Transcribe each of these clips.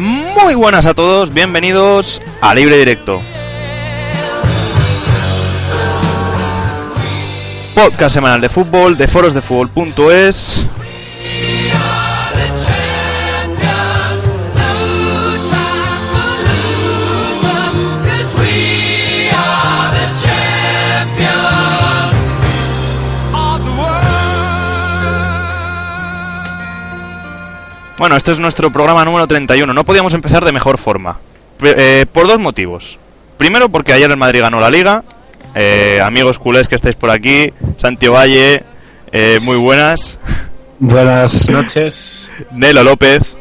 Muy buenas a todos, bienvenidos a Libre Directo. Podcast semanal de fútbol de forosdefútbol.es. Bueno, este es nuestro programa número 31. No podíamos empezar de mejor forma. Eh, por dos motivos. Primero, porque ayer el Madrid ganó la liga. Eh, amigos culés que estáis por aquí. Santi Valle, eh, muy buenas. Buenas noches. Nelo López.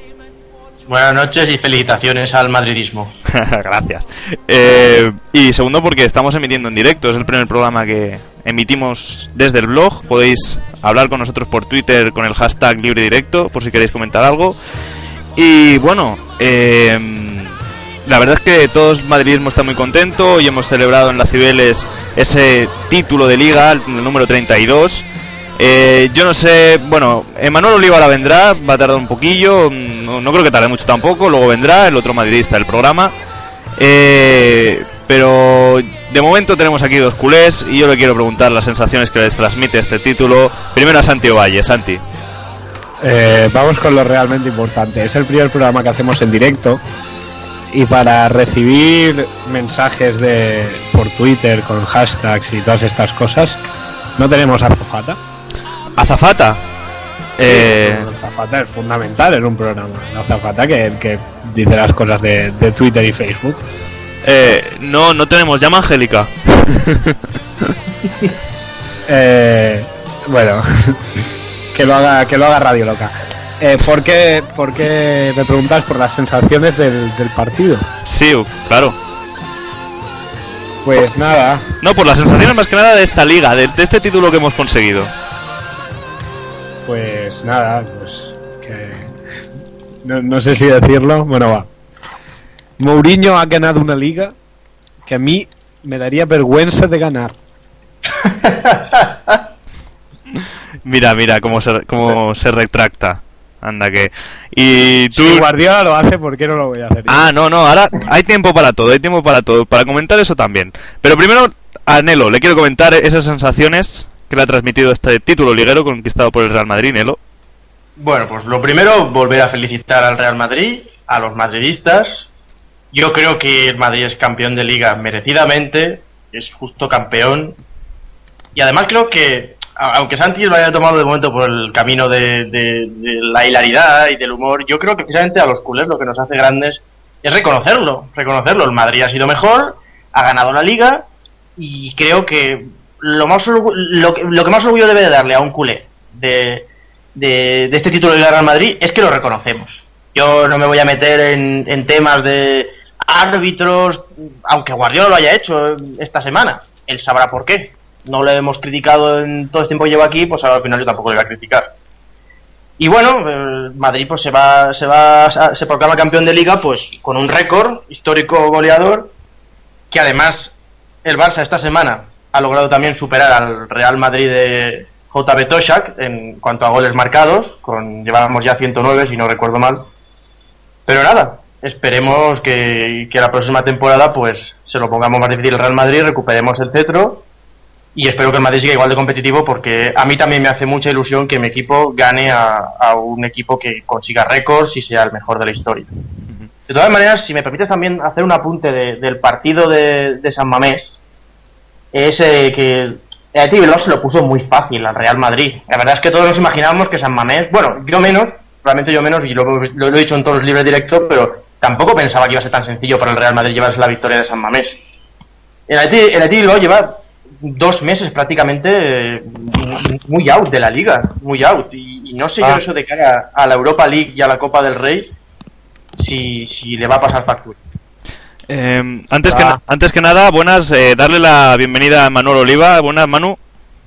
Buenas noches y felicitaciones al madridismo. Gracias. Eh, y segundo, porque estamos emitiendo en directo. Es el primer programa que emitimos desde el blog. Podéis hablar con nosotros por Twitter con el hashtag libre directo, por si queréis comentar algo. Y bueno, eh, la verdad es que todos madridismo está muy contento. Hoy hemos celebrado en la Cibeles ese título de liga, el número 32. Eh, yo no sé, bueno, Emanuel Oliva vendrá, va a tardar un poquillo, no, no creo que tarde mucho tampoco, luego vendrá el otro madridista del programa. Eh, pero de momento tenemos aquí dos culés y yo le quiero preguntar las sensaciones que les transmite este título. Primero a Santi Ovalle, Santi. Eh, vamos con lo realmente importante. Es el primer programa que hacemos en directo. Y para recibir mensajes de por Twitter con hashtags y todas estas cosas, no tenemos azafata. Azafata. Eh, La azafata es fundamental en un programa. La azafata que, que dice las cosas de, de Twitter y Facebook. Eh, no, no tenemos llama Angélica. Eh, bueno, que lo haga, que lo haga Radio Loca. Eh, ¿por, qué, por qué me preguntas por las sensaciones del, del partido? Sí, claro. Pues nada, No, por las sensaciones más que nada de esta liga, de, de este título que hemos conseguido. pues nada, pues que no, no sé si decirlo. Bueno, va. Mourinho ha ganado una liga que a mí me daría vergüenza de ganar. Mira, mira cómo se, cómo se retracta. Anda que. Y tú. Si Guardiola lo hace, ¿por qué no lo voy a hacer? Ah, no, no, ahora hay tiempo para todo, hay tiempo para todo. Para comentar eso también. Pero primero, a Nelo, le quiero comentar esas sensaciones que le ha transmitido este título liguero conquistado por el Real Madrid, Nelo. Bueno, pues lo primero, volver a felicitar al Real Madrid, a los madridistas. Yo creo que el Madrid es campeón de liga merecidamente, es justo campeón. Y además creo que, aunque Santi lo haya tomado de momento por el camino de, de- la hilaridad y del humor, yo creo que precisamente a los culés lo que nos hace grandes es reconocerlo, reconocerlo. El Madrid ha sido mejor, ha ganado la liga y creo que lo, más, lo, que, lo que más orgullo debe de darle a un culé de, de, este título de Real Madrid es que lo reconocemos. Yo no me voy a meter en temas de árbitros, aunque Guardiola lo haya hecho esta semana. Él sabrá por qué. No le hemos criticado en todo el tiempo que llevo aquí, pues ahora al final yo tampoco le voy a criticar. Y bueno, Madrid pues se va, se va, se proclama campeón de liga pues con un récord histórico goleador que además el Barça esta semana ha logrado también superar al Real Madrid de JB Toshak en cuanto a goles marcados, con llevábamos ya 109 si no recuerdo mal. Pero nada, esperemos que, que la próxima temporada pues se lo pongamos más difícil al Real Madrid, recuperemos el cetro y espero que el Madrid siga igual de competitivo porque a mí también me hace mucha ilusión que mi equipo gane a, a un equipo que consiga récords y sea el mejor de la historia. De todas maneras, si me permites también hacer un apunte de- del partido de, de San Mamés, es eh, que el Athletic se lo puso muy fácil al Real Madrid. La verdad es que todos nos imaginábamos que San Mamés, bueno, yo menos, realmente yo menos, y lo, lo- lo he dicho en todos los libros directos, pero tampoco pensaba que iba a ser tan sencillo para el Real Madrid llevarse la victoria de San Mamés. El Athletic el Athletic Bilbao lleva dos meses prácticamente eh, muy out de la liga, muy out. Y, y no sé yo Ah. eso de cara a la Europa League y a la Copa del Rey, si, si le va a pasar factura. Eh, antes, que, Ah. antes que nada, buenas, eh, darle la bienvenida a Manuel Oliva. Buenas, Manu,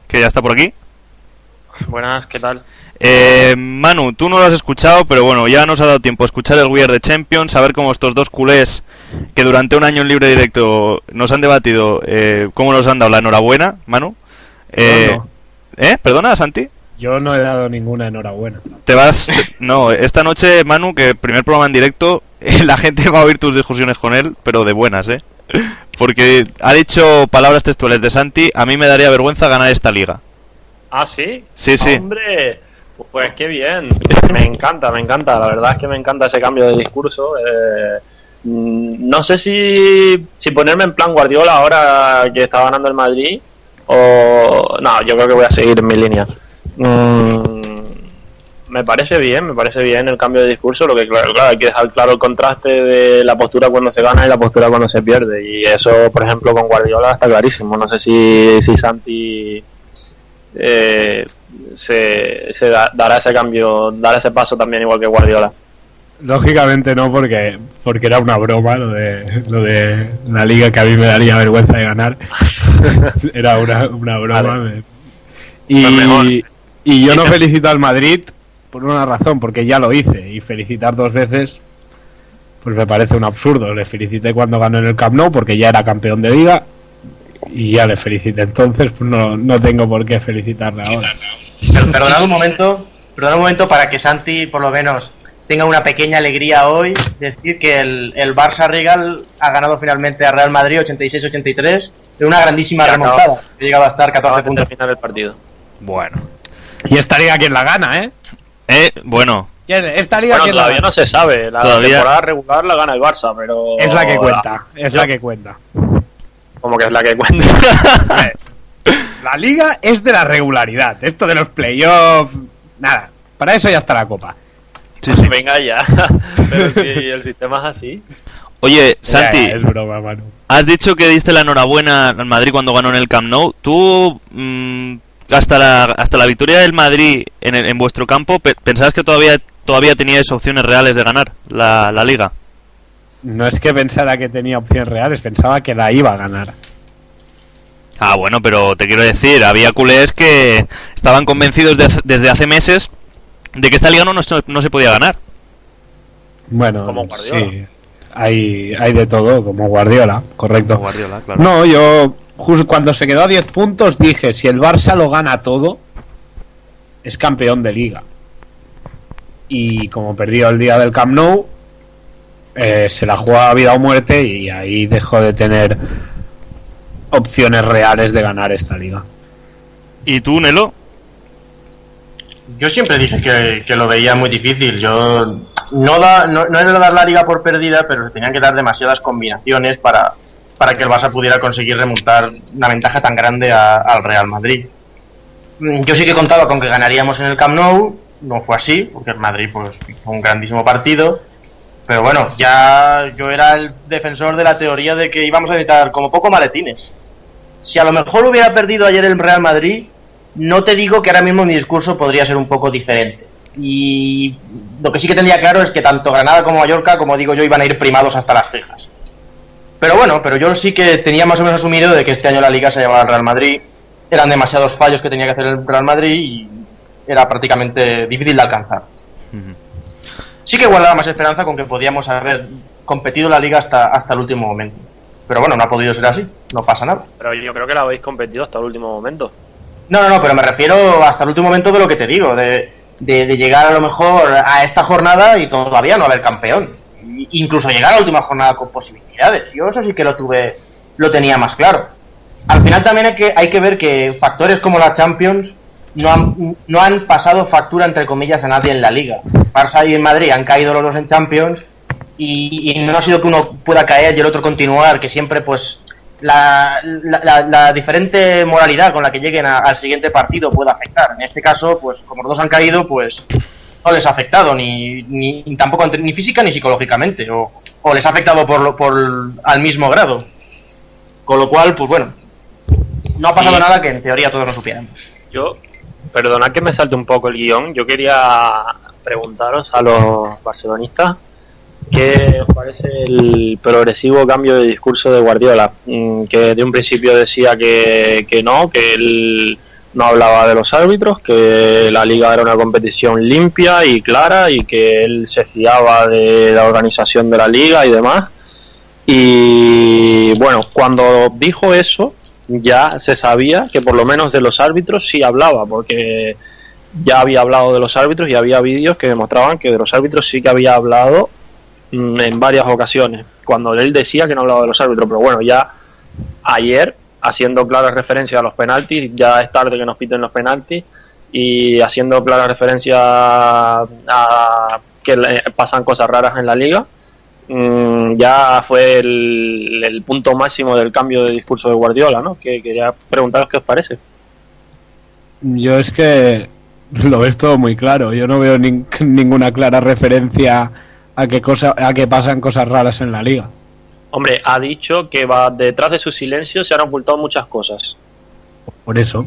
que ya está por aquí. Buenas, ¿qué tal? Eh, Manu, tú no lo has escuchado, pero bueno, ya nos ha dado tiempo a escuchar el We Are the Champions, saber cómo estos dos culés que durante un año en libre directo nos han debatido, eh, cómo nos han dado la enhorabuena, Manu. Eh, No, no. ¿Eh? ¿Perdona, Santi? Yo no he dado ninguna enhorabuena. Te vas. No, esta noche, Manu, que primer programa en directo, la gente va a oír tus discusiones con él, pero de buenas, ¿eh? Porque ha dicho palabras textuales de Santi, a mí me daría vergüenza ganar esta liga. Ah, sí. Sí, sí. Hombre, pues qué bien. Me encanta, me encanta. La verdad es que me encanta ese cambio de discurso. Eh, mm, no sé si, si ponerme en plan Guardiola ahora que está ganando el Madrid o... No, yo creo que voy a seguir en mi línea. Mm, me parece bien, me parece bien el cambio de discurso. Lo que claro, hay que dejar claro el contraste de la postura cuando se gana y la postura cuando se pierde. Y eso, por ejemplo, con Guardiola está clarísimo. No sé si, si Santi eh, se, se da- dará ese cambio, dará ese paso también igual que Guardiola. Lógicamente no, porque porque era una broma lo de, lo de la liga que a mí me daría vergüenza de ganar. era una, una broma. Vale. Y, y yo no felicito al Madrid por una razón, porque ya lo hice. Y felicitar dos veces, pues me parece un absurdo. Le felicité cuando ganó en el Camp Nou, porque ya era campeón de liga. Y ya le felicité entonces, pues no, no tengo por qué felicitarle ahora. Pero perdonad un momento, perdonad un momento para que Santi por lo menos tenga una pequeña alegría hoy, decir que el, el Barça Regal ha ganado finalmente a Real Madrid 86-83 de una grandísima remontada, que llegaba a estar 14 Acaba de puntos. terminar el partido. Bueno. Y esta liga, ¿quién la gana, eh? Eh, bueno, Esta liga, Bueno, ¿quién la todavía no se sabe. La Todavía- temporada regular la gana el Barça, pero... Es la que cuenta, es la que cuenta. Como que es la que cuenta. La liga es de la regularidad. Esto de los playoffs, nada. Para eso ya está la copa. Venga ya. pero si el sistema es así. oye, Santi, Ya, ya, es broma, Manu. has dicho que diste la enhorabuena al Madrid cuando ganó en el Camp Nou. ¿Tú, mm, hasta, la, hasta la victoria del Madrid en, el- en vuestro campo, pe- pensabas que todavía, todavía teníais opciones reales de ganar la, la liga? No es que pensara que tenía opciones reales, pensaba que la iba a ganar. Ah, bueno, pero te quiero decir, había culés que estaban convencidos de desde hace meses de que esta liga no, no, se- no se podía ganar. Bueno, Como Guardiola. sí. Hay, hay de todo, como Guardiola, correcto. Guardiola, claro. No, yo justo cuando se quedó a 10 puntos dije, si el Barça lo gana todo, es campeón de liga. Y como perdió el día del Camp Nou, eh, se la jugó a vida o muerte y ahí dejó de tener opciones reales de ganar esta liga. ¿Y tú, Nelo? Yo siempre dije que, que lo veía muy difícil. Yo no, da, no, no era dar la liga por perdida, pero se tenían que dar demasiadas combinaciones para, para que el Barça pudiera conseguir remontar una ventaja tan grande a- al Real Madrid. Mm, Yo sí que contaba con que ganaríamos en el Camp Nou, no fue así, porque el Madrid pues, hizo un grandísimo partido. Pero bueno, ya yo era el defensor de la teoría de que íbamos a necesitar como poco maletines. Si a lo mejor hubiera perdido ayer el Real Madrid, no te digo que ahora mismo mi discurso podría ser un poco diferente. Y lo que sí que tendría claro es que tanto Granada como Mallorca, como digo yo, iban a ir primados hasta las cejas. Pero bueno, pero yo sí que tenía más o menos asumido de que este año la liga se llevaba al Real Madrid. Eran demasiados fallos que tenía que hacer el Real Madrid y era prácticamente difícil de alcanzar. Sí que guardaba más esperanza con que podíamos haber competido la liga hasta, hasta el último momento. Pero bueno, no ha podido ser así, no pasa nada. Pero yo creo que la habéis competido hasta el último momento. No, no, no, pero me refiero hasta el último momento de lo que te digo, de, de- de llegar a lo mejor a esta jornada y todavía no haber campeón. Incluso llegar a la última jornada con posibilidades. Yo eso sí que lo tuve, lo tenía más claro. Al final también hay que, hay que ver que factores como la Champions no han, no han pasado factura, entre comillas, a nadie en la liga. Barça y Madrid han caído los dos en Champions y, y no ha sido que uno pueda caer y el otro continuar, que siempre pues la, la, la- la diferente moralidad con la que lleguen a- al siguiente partido puede afectar. En este caso, pues como los dos han caído, pues no les ha afectado ni, ni tampoco ni física ni psicológicamente o, o les ha afectado por, lo- por al mismo grado. Con lo cual, pues bueno, no ha pasado Y- nada que en teoría todos no supiéramos. Yo, perdonad que me salte un poco el guion. Yo quería preguntaros a los barcelonistas qué os parece el progresivo cambio de discurso de Guardiola, Mm, que de un principio decía que, que no, que él no hablaba de los árbitros, que la liga era una competición limpia y clara y que él se fiaba de la organización de la liga y demás. Y bueno, cuando dijo eso, ya se sabía que por lo menos de los árbitros sí hablaba, porque ya había hablado de los árbitros y había vídeos que demostraban que de los árbitros sí que había hablado mm, en varias ocasiones, cuando él decía que no hablaba de los árbitros, pero bueno, ya ayer, haciendo clara referencia a los penaltis, ya es tarde que nos piten los penaltis, y haciendo clara referencia a que le- pasan cosas raras en la liga, ya fue el, el punto máximo del cambio de discurso de Guardiola, ¿no? Que quería preguntaros qué os parece. Yo es que lo ves todo muy claro. Yo no veo nin- ninguna clara referencia a que, cosa, a que pasan cosas raras en la liga. Hombre, ha dicho que va detrás de su silencio se han ocultado muchas cosas. Por eso.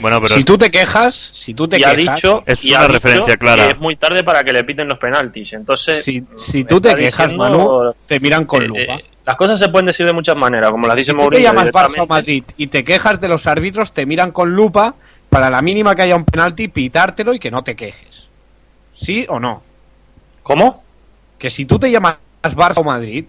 Bueno, pero si es- tú te quejas, si tú te y ha dicho, es y una ha dicho referencia clara. que es muy tarde para que le piten los penaltis. Entonces, si, si me tú te quejas, diciendo, Manu, te miran con eh, lupa. eh, las cosas se pueden decir de muchas maneras, como las dice si te llamas Barça o. Madrid y te quejas de los árbitros, te miran con lupa para la mínima que haya un penalti, pitártelo y que no te quejes. ¿Sí o no? ¿Cómo? Que si tú te llamas Barça o Madrid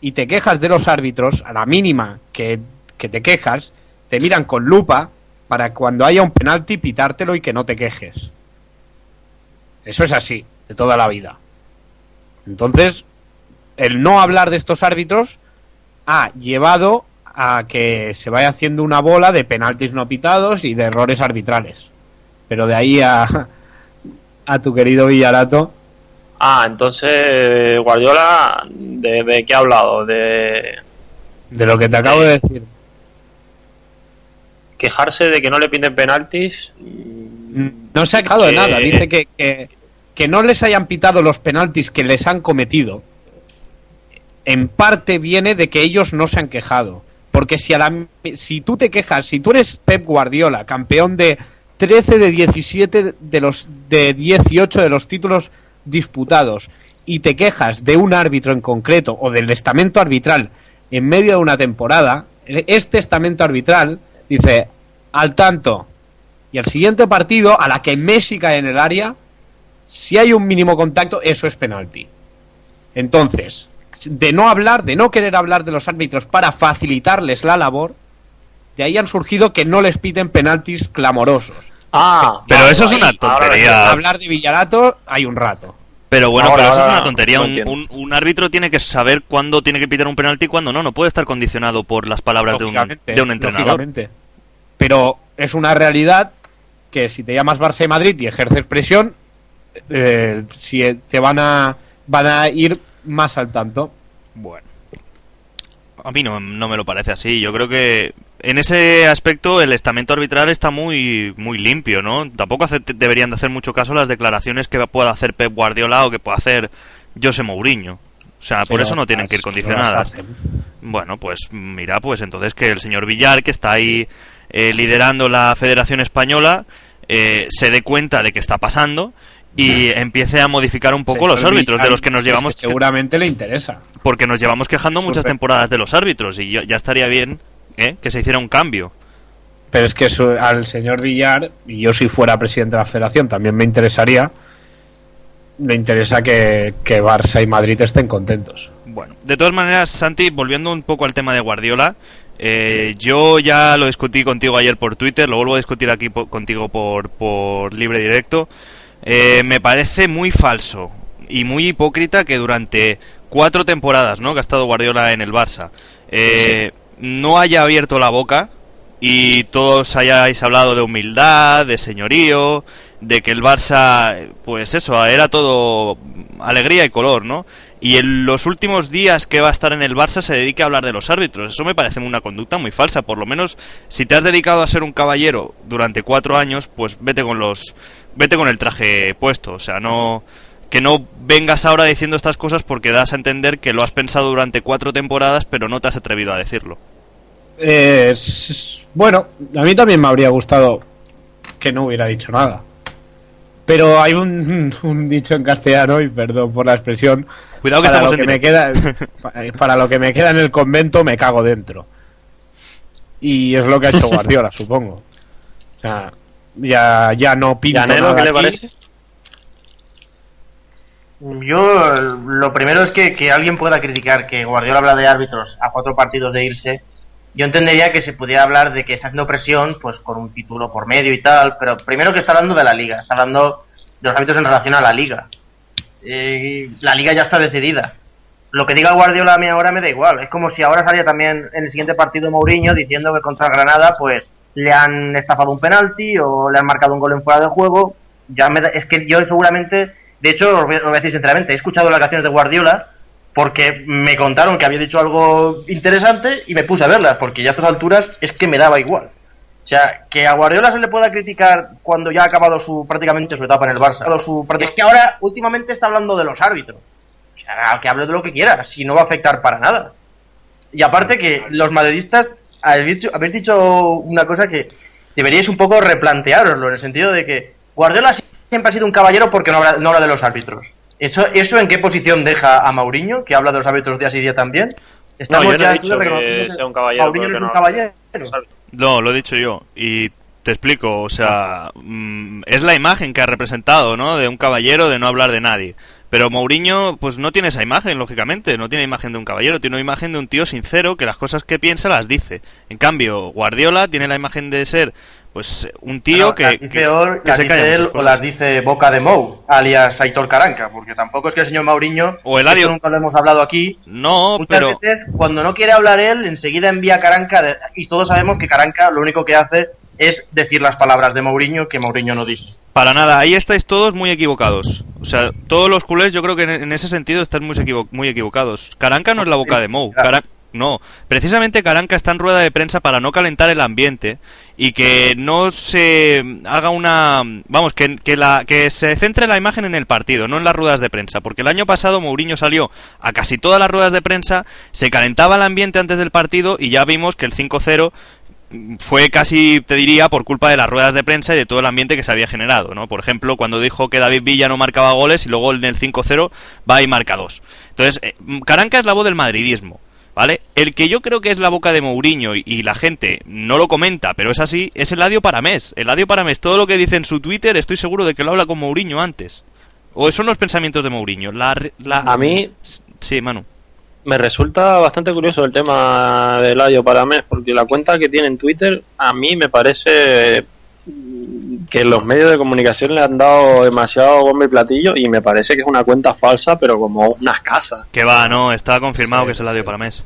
y te quejas de los árbitros, a la mínima que, que te quejas, te miran con lupa para cuando haya un penalti pitártelo y que no te quejes. Eso es así, de toda la vida. Entonces, el no hablar de estos árbitros ha llevado a que se vaya haciendo una bola de penaltis no pitados y de errores arbitrales. Pero de ahí a, a tu querido Villarato, Ah, entonces Guardiola, ¿de, de qué ha hablado? De de lo que te acabo de decir. Quejarse de que no le piden penaltis. No se ha quejado de que- nada. Dice que, que, que no les hayan pitado los penaltis que les han cometido. En parte viene de que ellos no se han quejado. Porque si, a la, si tú te quejas, si tú eres Pep Guardiola, campeón de 13 de 17 de los de 18 de los títulos disputados, y te quejas de un árbitro en concreto o del estamento arbitral en medio de una temporada, este estamento arbitral dice, al tanto, y al siguiente partido, a la que Messi cae en el área, si hay un mínimo contacto, eso es penalti. Entonces, de no hablar, de no querer hablar de los árbitros para facilitarles la labor, de ahí han surgido que no les piden penaltis clamorosos. Ah, Pero eso es una ahora tontería. Hablar de Villarato hay un rato. Pero bueno, Ahora, pero eso es una tontería. Un, entiendo. un- un árbitro tiene que saber cuándo tiene que pitar un penalti y cuándo no. No puede estar condicionado por las palabras de un, de un entrenador. Pero es una realidad que si te llamas Barça y Madrid y ejerces presión, eh, si te van a van a ir más al tanto. Bueno. A mí no, no me lo parece así. Yo creo que en ese aspecto el estamento arbitral está muy muy limpio, ¿no? Tampoco hace- deberían de hacer mucho caso las declaraciones que pueda hacer Pep Guardiola o que pueda hacer José Mourinho. O sea, por eso no tienen que ir condicionadas. Bueno, pues mira, pues entonces que el señor Villar, que está ahí eh, liderando la Federación Española, eh, se dé cuenta de que está pasando y empiece a modificar un poco los árbitros de los que nos es que llevamos seguramente le interesa. porque nos llevamos quejando muchas temporadas de los árbitros y yo- ya estaría bien ¿eh? que se hiciera un cambio. Pero es que su- al señor Villar, y yo si fuera presidente de la federación también me interesaría, le interesa que, que Barça y Madrid estén contentos. Bueno, de todas maneras, Santi, volviendo un poco al tema de Guardiola, Eh, yo ya lo discutí contigo ayer por Twitter, lo vuelvo a discutir aquí po- contigo por, por libre directo. Eh, me parece muy falso y muy hipócrita que durante cuatro temporadas ¿no? que ha estado Guardiola en el Barça eh, no haya abierto la boca y todos hayáis hablado de humildad, de señorío, de que el Barça, pues eso, era todo alegría y color, ¿no? Y en los últimos días que va a estar en el Barça se dedique a hablar de los árbitros. Eso me parece una conducta muy falsa. Por lo menos, si te has dedicado a ser un caballero durante cuatro años, pues vete con los, vete con el traje puesto. O sea, no, que no vengas ahora diciendo estas cosas porque das a entender que lo has pensado durante cuatro temporadas, pero no te has atrevido a decirlo. Eh, bueno, a mí también me habría gustado que no hubiera dicho nada. Pero hay un, un dicho en castellano, y perdón por la expresión, Cuidado que para estamos lo en que me queda pa- para lo que me queda en el convento me cago dentro. Y es lo que ha hecho Guardiola, supongo. O sea, ya, ya no ¿Y pinto a Nelo nada qué le aquí. parece? Yo, lo primero es que, que alguien pueda criticar que Guardiola habla de árbitros a cuatro partidos de irse. Yo entendería que se pudiera hablar de que está haciendo presión, pues con un título por medio y tal, pero primero que está hablando de la liga, está hablando de los árbitros en relación a la liga. Eh, la liga ya está decidida. Lo que diga Guardiola a mí ahora me da igual. Es como si ahora salía también en el siguiente partido Mourinho diciendo que contra Granada, pues le han estafado un penalti o le han marcado un gol en fuera de juego. Ya me da- es que yo seguramente, de hecho, os voy, os voy a decir sinceramente, he escuchado las canciones de Guardiola porque me contaron que había dicho algo interesante y me puse a verlas, porque ya a estas alturas es que me daba igual. O sea, que a Guardiola se le pueda criticar cuando ya ha acabado su prácticamente su etapa en el Barça. Su, es que ahora últimamente está hablando de los árbitros. O sea, que hable de lo que quiera, si no va a afectar para nada. Y aparte que los madridistas habéis dicho, habéis dicho una cosa que deberíais un poco replanteároslo, en el sentido de que Guardiola siempre ha sido un caballero porque no habla, no habla de los árbitros. ¿Eso, ¿Eso en qué posición deja a Mauriño, que habla de los árbitros día sí día también? No, yo no he ya dicho que sea un caballero, Mauriño porque no es un no- caballero. No, lo he dicho yo. Y te explico, o sea, mm, es la imagen que ha representado, ¿no? De un caballero de no hablar de nadie. Pero Mourinho, pues no tiene esa imagen, lógicamente. No tiene imagen de un caballero, tiene una imagen de un tío sincero que las cosas que piensa las dice. En cambio, Guardiola tiene la imagen de ser, pues, un tío Bueno, que, que- dice, Or- que se calla él o las dice Boca de Mou, alias Aitor Caranca, porque tampoco es que el señor Mauriño, O Eladio. esto nunca lo hemos hablado aquí, No, muchas pero... veces cuando no quiere hablar él, enseguida envía a Caranca, de- y todos sabemos que Caranca lo único que hace es decir las palabras de Mourinho que Mourinho no dice. Para nada, ahí estáis todos muy equivocados. O sea, todos los culés yo creo que en, ese sentido están muy, equivo- muy equivocados. Caranca no es la boca de Mou. No, precisamente Caranca está en rueda de prensa para no calentar el ambiente y que no se haga una... Vamos, que, que, la, que se centre la imagen en el partido, no en las ruedas de prensa. Porque el año pasado Mourinho salió a casi todas las ruedas de prensa, se calentaba el ambiente antes del partido y ya vimos que el 5-0 fue casi, te diría, por culpa de las ruedas de prensa y de todo el ambiente que se había generado, ¿no? Por ejemplo, cuando dijo que David Villa no marcaba goles y luego en el 5-0 va y marca dos. Entonces, eh, Caranca es la voz del madridismo, ¿vale? El que yo creo que es la boca de Mourinho y, y la gente no lo comenta, pero es así, es Eladio Paramés. Eladio Paramés, todo lo que dice en su Twitter, estoy seguro de que lo habla con Mourinho antes. O son los pensamientos de Mourinho. La. A mí Sí, Manu. me resulta bastante curioso el tema de Eladio Paramés, porque la cuenta que tiene en Twitter a mí me parece que los medios de comunicación le han dado demasiado bombo y platillo y me parece que es una cuenta falsa, pero como unas casas. Que va, no, está confirmado que es Eladio Paramés.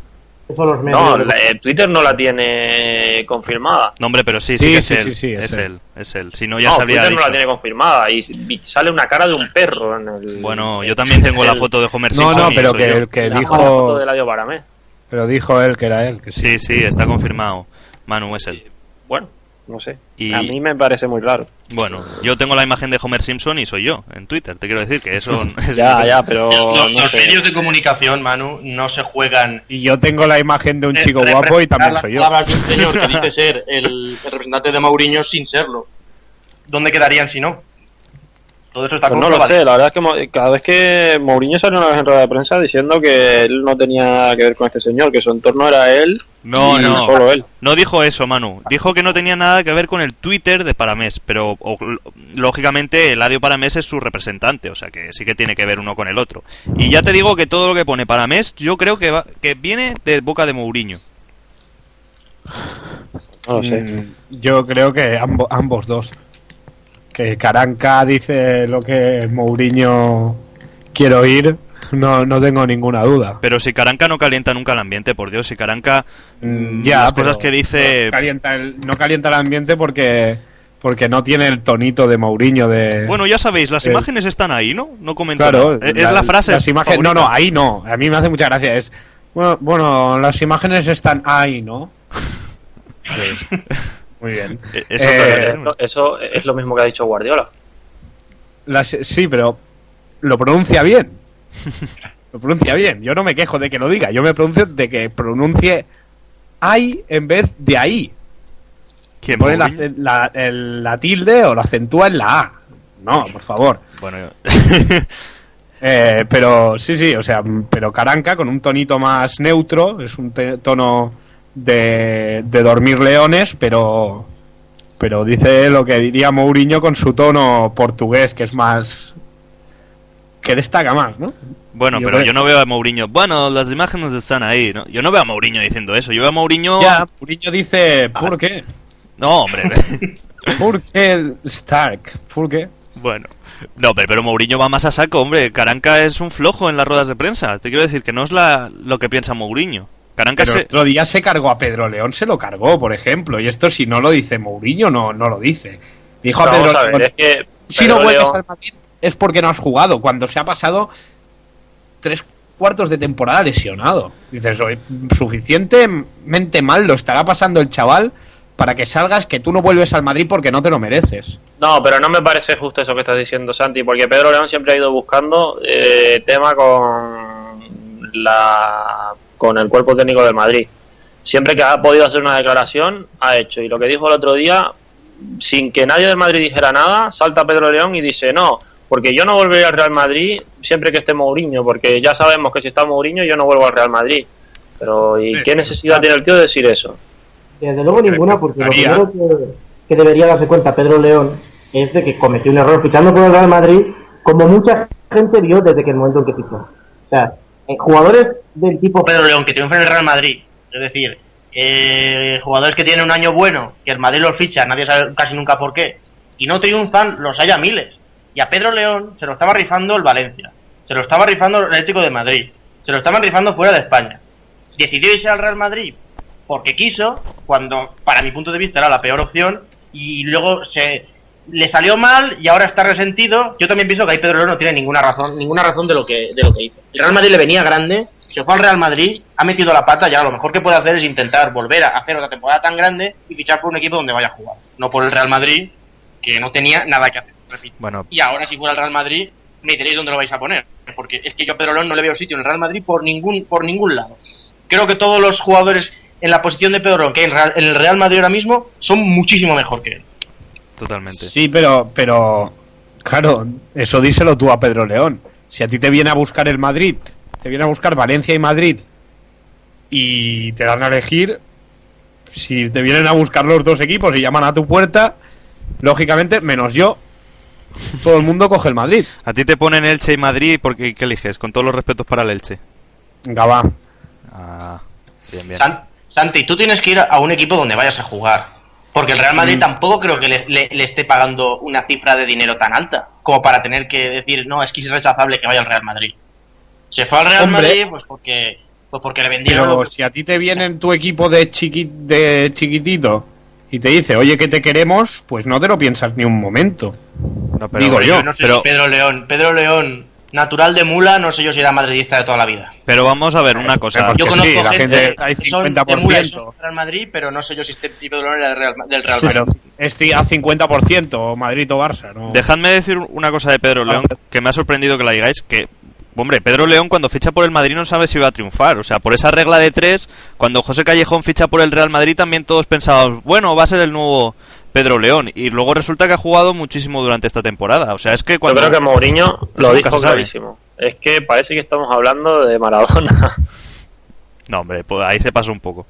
No, la- eh, Twitter no la tiene confirmada. No, hombre, pero sí, sí, Sí, que es sí, él. sí, sí, es, es él. él. es él. Si no, ya no, se habría Twitter no la tiene confirmada y y sale una cara de un perro en el... Bueno, yo también tengo la foto de Homer No, Simpson. no, y pero que que la dijo, foto de Eladio Paramés. pero dijo él que era él. Que sí. Sí, sí, está confirmado. Manu es él. Bueno, no sé. Y- A mí me parece muy raro. Bueno, yo tengo la imagen de Homer Simpson y soy yo en Twitter. Te quiero decir que eso es Ya, ya, pero los no los sé. medios de comunicación, Manu, no se juegan Y yo tengo la imagen de un chico guapo y también soy yo. de un señor que dice ser el, el representante de Mourinho sin serlo. ¿Dónde quedarían si no? Todo eso está Pues no lo sé, la verdad es que cada vez que Mourinho salió una vez en rueda de prensa diciendo que él no tenía que ver con este señor, que su entorno era él No, y no. solo él. No dijo eso, Manu. Dijo que no tenía nada que ver con el Twitter de Paramés, pero o- lógicamente Eladio Paramés es su representante, o sea que sí que tiene que ver uno con el otro. Y ya te digo que todo lo que pone Paramés yo creo que, va- que viene de boca de Mourinho. No lo sé. Mm, Yo creo que ambo- ambos dos. Que Caranca dice lo que Mourinho quiere oír, no, no tengo ninguna duda. Pero si Caranca no calienta nunca el ambiente, por Dios, si Caranca Mm, las pero cosas que dice No calienta el, no calienta el ambiente porque, porque no tiene el tonito de Mourinho de... Bueno, ya sabéis, las imágenes están ahí, ¿no? No comento Claro, nada. Es, la frase. Las imágenes, no, no, ahí no. A mí me hace mucha gracia. Es bueno, bueno las imágenes están ahí, ¿no? Pues, muy bien. Eso Eh, es Eso, es lo mismo que ha dicho Guardiola. Sí, pero lo pronuncia bien. Lo pronuncia bien. Yo no me quejo de que lo diga. Yo me pronuncio de que pronuncie ahí en vez de ahí. ¿Quién, Pone la, la- el- la tilde o la acentúa en la A. No, por favor. Bueno, yo- Eh, pero sí, sí, o sea, pero Caranca con un tonito más neutro, es un tono de, de dormir leones, pero pero dice lo que diría Mourinho con su tono portugués, que es más que destaca más, ¿no? bueno, Yo pero creo- yo no veo a Mourinho. Bueno, las imágenes están ahí, ¿no? Yo no veo a Mourinho diciendo eso. Yo veo a Mourinho. Ya, Mourinho dice, ¿por qué? No, hombre. ¿Por qué Stark? ¿Por qué? bueno. No, pero, pero Mourinho va más a saco, hombre. Caranca es un flojo en las ruedas de prensa. Te quiero decir que no es la, lo que piensa Mourinho. Caranca Pero se... el otro día se cargó a Pedro León, se lo cargó, por ejemplo, y esto si no lo dice Mourinho, no, no lo dice. Dijo a Pedro a ver, León, es que si Pedro no vuelves León- al Madrid es porque no has jugado, cuando se ha pasado tres cuartos de temporada lesionado. Dices, "Oye, suficientemente mal lo estará pasando el chaval para que salgas que tú no vuelves al Madrid porque no te lo mereces. No, pero no me parece justo eso que estás diciendo, Santi, porque Pedro León siempre ha ido buscando eh, tema con la con el cuerpo técnico del Madrid. Siempre que ha podido hacer una declaración, ha hecho. Y lo que dijo el otro día, sin que nadie del Madrid dijera nada, salta Pedro León y dice, no, porque yo no volveré al Real Madrid siempre que esté Mourinho, porque ya sabemos que si está Mourinho yo no vuelvo al Real Madrid. Pero ¿y Sí, qué necesidad tiene el tío de decir eso? Desde luego ninguna, porque lo primero que, que debería darse cuenta Pedro León es de que cometió un error fichando por el Real Madrid, como mucha gente vio desde que el momento en que fichó. O sea, jugadores del tipo Pedro León, que triunfa en el Real Madrid. Es decir, eh, jugadores que tienen un año bueno, que el Madrid los ficha, nadie sabe casi nunca por qué, y no triunfan, los haya miles. Y a Pedro León se lo estaba rifando el Valencia, se lo estaba rifando el Atlético de Madrid, se lo estaban rifando fuera de España. Decidió irse al Real Madrid porque quiso, cuando para mi punto de vista era la peor opción, y luego se le salió mal y ahora está resentido. Yo también pienso que ahí Pedro no tiene ninguna razón, ninguna razón de lo que de lo que hizo. El Real Madrid le venía grande, se fue al Real Madrid, ha metido la pata y ahora lo mejor que puede hacer es intentar volver a hacer otra temporada tan grande y fichar por un equipo donde vaya a jugar, no por el Real Madrid que no tenía nada que hacer. repito. Bueno, Y ahora si fuera el Real Madrid me diréis dónde lo vais a poner, porque es que yo a Pedro León no le veo sitio en el Real Madrid por ningún por ningún lado. Creo que todos los jugadores en la posición de Pedro León que hay en el Real Madrid ahora mismo son muchísimo mejor que él. Totalmente. Sí, pero, pero, claro, eso díselo tú a Pedro León. Si a ti te viene a buscar el Madrid, te viene a buscar Valencia y Madrid, y te dan a elegir, si te vienen a buscar los dos equipos y llaman a tu puerta, lógicamente, menos yo, todo el mundo coge el Madrid. A ti te ponen Elche y Madrid porque ¿qué eliges? Con todos los respetos para el Elche. Va. Ah, bien, bien. San- Santi, tú tienes que ir a un equipo donde vayas a jugar. Porque el Real Madrid Mm. tampoco creo que le, le- le esté pagando una cifra de dinero tan alta como para tener que decir, no, es que es rechazable que vaya al Real Madrid. Se fue al Real Hombre. Madrid pues porque, pues porque le vendieron... Pero si a ti te viene en tu equipo de, chiqui, de chiquitito y te dice, oye, que te queremos, pues no te lo piensas ni un momento. No, pero- digo yo, no sé pero- si Pedro León, Pedro León, natural de mula, no sé yo si era madridista de toda la vida. Pero vamos a ver una cosa. Yo sí, conozco la gente, gente- hay que son de mula y 50%. son del Real Madrid, pero no sé yo si este tipo de era del Real, del Real Madrid. Pero es a 50%, Madrid o Barça, ¿no? Dejadme decir una cosa de Pedro León que me ha sorprendido que la digáis, que, hombre, Pedro León cuando ficha por el Madrid no sabe si va a triunfar. O sea, por esa regla de tres, cuando José Callejón ficha por el Real Madrid también todos pensábamos, bueno, va a ser el nuevo Pedro León. Y luego resulta que ha jugado muchísimo durante esta temporada. O sea, es que cuando... Yo creo que Mourinho lo dijo clarísimo. Es que parece que estamos hablando de Maradona. No, hombre, pues ahí se pasa un poco.